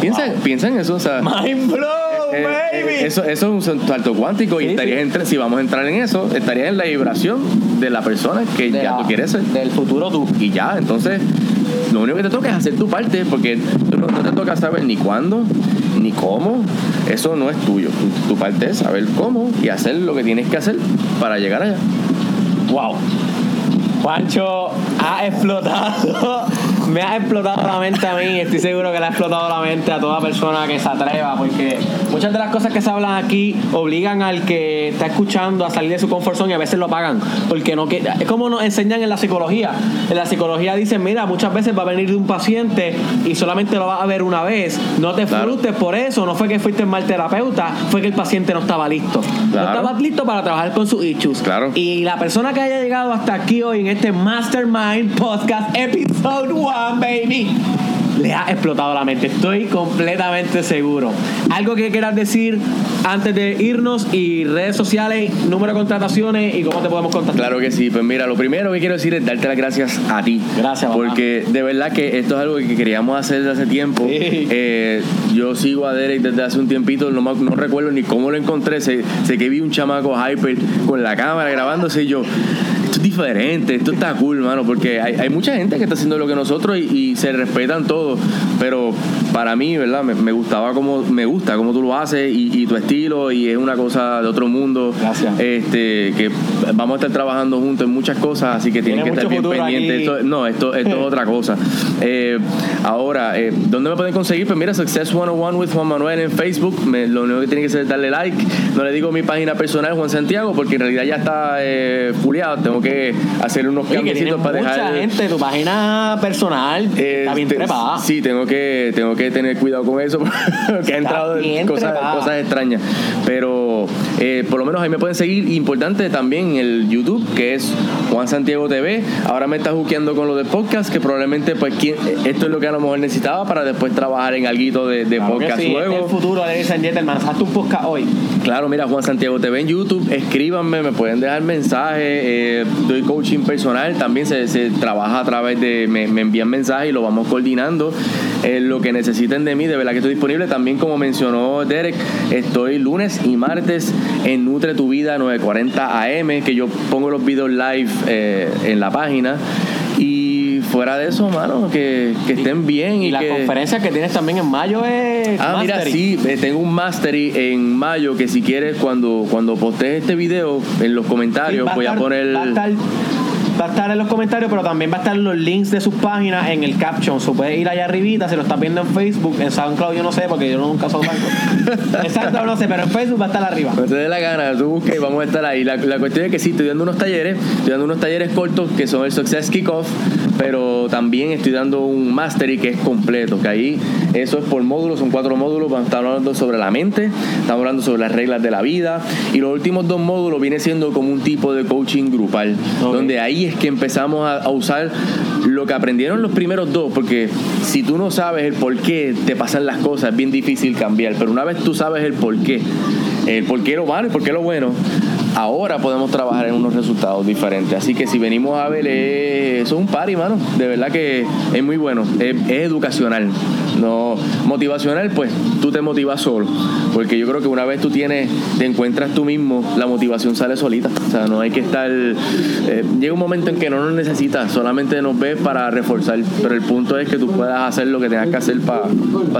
Piensa, piensa en eso, o sea... Mind Eh, baby. eh, eso, eso es un salto cuántico y estarías sí. entre- si vamos a entrar en eso, estarías en la vibración de la persona que De ya la- tú quieres ser. Del futuro tú. Y ya, entonces, lo único que te toca es hacer tu parte, porque tú no, no te toca saber ni cuándo, ni cómo. Eso no es tuyo. Tu, tu parte es saber cómo y hacer lo que tienes que hacer para llegar allá. Wow. Juancho ha explotado me ha explotado la mente a mí. Estoy seguro que le ha explotado la mente a toda persona que se atreva, porque muchas de las cosas que se hablan aquí obligan al que está escuchando a salir de su confort zone y a veces lo pagan. Porque no que es como nos enseñan en la psicología. En la psicología dicen, mira, muchas veces va a venir de un paciente y solamente lo vas a ver una vez. No te Claro. frustres por eso. No fue que fuiste mal terapeuta, fue que el paciente no estaba listo. No Claro. estaba listo para trabajar con sus issues. Claro. Y la persona que haya llegado hasta aquí hoy en este Mastermind Podcast Episode 1, baby, le ha explotado la mente. Estoy completamente seguro. Algo que quieras decir antes de irnos y redes sociales, número de contrataciones y cómo te podemos contactar. Claro que sí, pues mira, lo primero que quiero decir es darte las gracias a ti. Gracias, papá. Porque de verdad que esto es algo que queríamos hacer desde hace tiempo. Sí. Eh, yo sigo a Derek desde hace un tiempito, no, no recuerdo ni cómo lo encontré. Sé, sé que vi un chamaco hyper con la cámara grabándose y yo. Esto es diferente, esto está cool, mano, porque hay, hay mucha gente que está haciendo lo que nosotros y, y se respetan todos, pero para mí, ¿verdad? Me, me gustaba como, me gusta cómo tú lo haces y, y tu estilo y es una cosa de otro mundo. Gracias. Este, que vamos a estar trabajando juntos en muchas cosas, así que tienen Tiene que estar bien pendientes. Esto- no, esto, esto es otra cosa. Eh, ahora, eh, ¿dónde me pueden conseguir? Pues mira, Success 101 with Juan Manuel en Facebook. Me- lo único que tienen que hacer es darle like. No le digo mi página personal, Juan Santiago, porque en realidad ya está eh, fuleado. Tengo que hacer unos cambiecitos para mucha dejar. gente, tu página personal está bien Este, Sí, tengo que, tengo que tener cuidado con eso porque ha entrado cosas, cosas extrañas. Pero eh, por lo menos ahí me pueden seguir. Importante también el YouTube, que es Juan Santiago TV. Ahora me está juqueando con lo de podcast, que probablemente pues quién- esto es lo que a lo mejor necesitaba para después trabajar en algo de, de Claro que podcast sí, este es luego. el futuro, ladies and gentlemen. Hazte un podcast hoy. Claro, mira, Juan Santiago TV en YouTube, escríbanme, me pueden dejar mensajes, eh, doy coaching personal, también se, se trabaja a través de, me, me envían mensajes y lo vamos coordinando. Eh, lo que necesiten de mí, de verdad que estoy disponible. También, como mencionó Derek, estoy lunes y martes en Nutre Tu Vida 940 AM, que yo pongo los videos live eh, en la página. Fuera de eso, mano, que, que estén bien y, Y la que... conferencia que tienes también en mayo es. Ah, mira, Mastery. sí, eh, tengo un mastery en mayo que si quieres cuando cuando postees este video en los comentarios voy a estar- poner Va a, estar, va a estar en los comentarios, pero también va a estar los links de sus páginas en el caption. So puedes ir allá arribita, si lo estás viendo en Facebook, en SoundCloud yo no sé, porque yo nunca soy SoundCloud. Exacto, no sé, pero en Facebook va a estar arriba. Cuando te dé la gana, tú busques y vamos a estar ahí. La, la cuestión es que sí, estoy dando unos talleres, estoy dando unos talleres cortos que son el Success Kickoff, pero también estoy dando un mastery que es completo, que ahí eso es por módulos, son cuatro módulos, vamos a estar hablando sobre la mente, estamos hablando sobre las reglas de la vida, y los últimos dos módulos viene siendo como un tipo de coaching grupal, donde ahí es que empezamos a, usar lo que aprendieron los primeros dos, porque si tú no sabes el por qué te pasan las cosas, es bien difícil cambiar, pero una vez tú sabes el por qué, el por qué lo malo y por qué lo bueno, ahora podemos trabajar en unos resultados diferentes. Así que si venimos a ver, eh, eso es un party, mano. De verdad que es muy bueno. Es educacional. No motivacional, pues tú te motivas solo. Porque yo creo que una vez tú tienes, te encuentras tú mismo, la motivación sale solita. O sea, no hay que estar. eh, llega un momento en que no nos necesitas, solamente nos ves para reforzar. Pero el punto es que tú puedas hacer lo que tengas que hacer para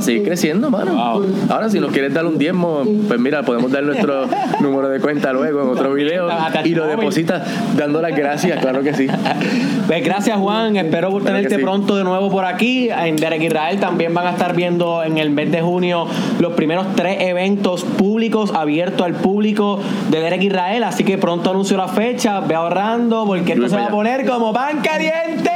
seguir creciendo, mano. Wow. Ahora, si nos quieres dar un diezmo, pues mira, podemos dar nuestro número de cuenta luego en otro video y lo depositas dando las gracias, claro que sí. Pues gracias Juan, espero tenerte sí. pronto de nuevo por aquí. En Derek Israel también van a estar viendo en el mes de junio los primeros tres eventos públicos abiertos al público de Derek Israel. Así que pronto anuncio la fecha, ve ahorrando porque esto se va a poner como pan caliente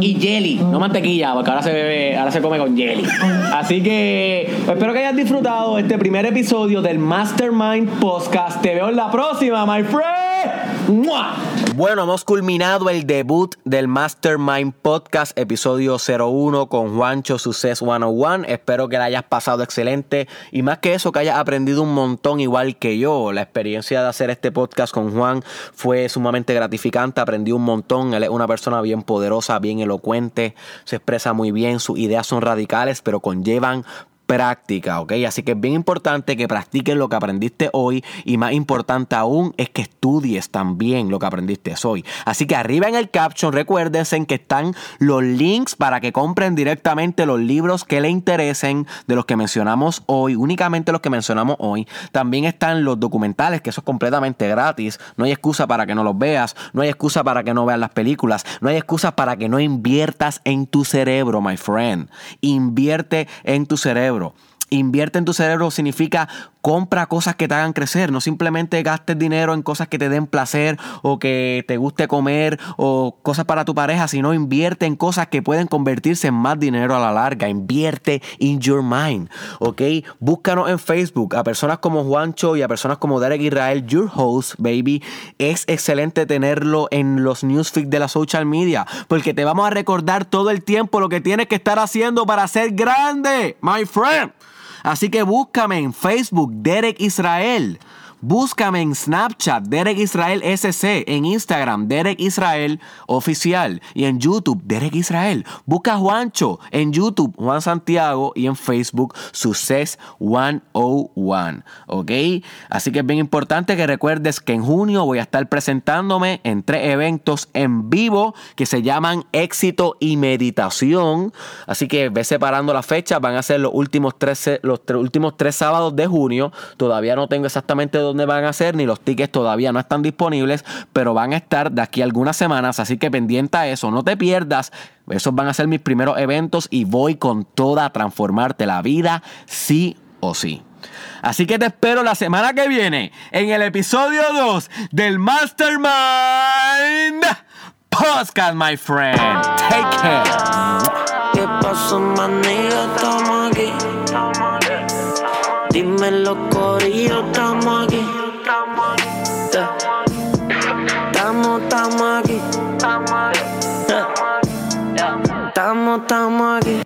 y jelly, no mantequilla, porque ahora se bebe, ahora se come con jelly. Así que espero que hayas disfrutado este primer episodio del Mastermind Podcast. Te veo en la próxima, my friend. ¡Mua! Bueno, hemos culminado el debut del Mastermind Podcast, episodio 01 con Juancho Success 101. Espero que la hayas pasado excelente y más que eso, que hayas aprendido un montón igual que yo. La experiencia de hacer este podcast con Juan fue sumamente gratificante, aprendí un montón. Él es una persona bien poderosa, bien elocuente, se expresa muy bien, sus ideas son radicales, pero conllevan práctica, ¿ok? Así que es bien importante que practiques lo que aprendiste hoy y más importante aún es que estudies también lo que aprendiste hoy. Así que arriba en el caption recuérdense que están los links para que compren directamente los libros que le interesen de los que mencionamos hoy, únicamente los que mencionamos hoy. También están los documentales, que eso es completamente gratis. No hay excusa para que no los veas, no hay excusa para que no veas las películas, no hay excusa para que no inviertas en tu cerebro, my friend. Invierte en tu cerebro. Invierte en tu cerebro significa compra cosas que te hagan crecer, no simplemente gastes dinero en cosas que te den placer o que te guste comer o cosas para tu pareja, sino invierte en cosas que pueden convertirse en más dinero a la larga. Invierte in your mind, ¿ok? Búscanos en Facebook a personas como Juancho y a personas como Derek Israel, your host, baby. Es excelente tenerlo en los newsfeed de la social media porque te vamos a recordar todo el tiempo lo que tienes que estar haciendo para ser grande, my friend. Así que búscame en Facebook, Derek Israel. Búscame en Snapchat, Derek Israel SC, en Instagram, Derek Israel Oficial y en YouTube, Derek Israel. Busca a Juancho en YouTube, Juan Santiago y en Facebook, Success 101. ¿Ok? Así que es bien importante que recuerdes que en junio voy a estar presentándome en tres eventos en vivo que se llaman Éxito y Meditación. Así que ve separando las fechas, van a ser los últimos tres, los últimos tres sábados de junio. Todavía no tengo exactamente dónde van a ser, ni los tickets todavía no están disponibles, pero van a estar de aquí a algunas semanas, así que pendiente a eso, no te pierdas. Esos van a ser mis primeros eventos y voy con toda a transformarte la vida, sí o sí. Así que te espero la semana que viene en el episodio 2 del Mastermind Podcast, my friend. Take care. ¿Qué pasó, manilla? Estamos aquí. Dime los corillos, estamos aquí. Estamos, estamos aquí. Estamos, estamos aquí.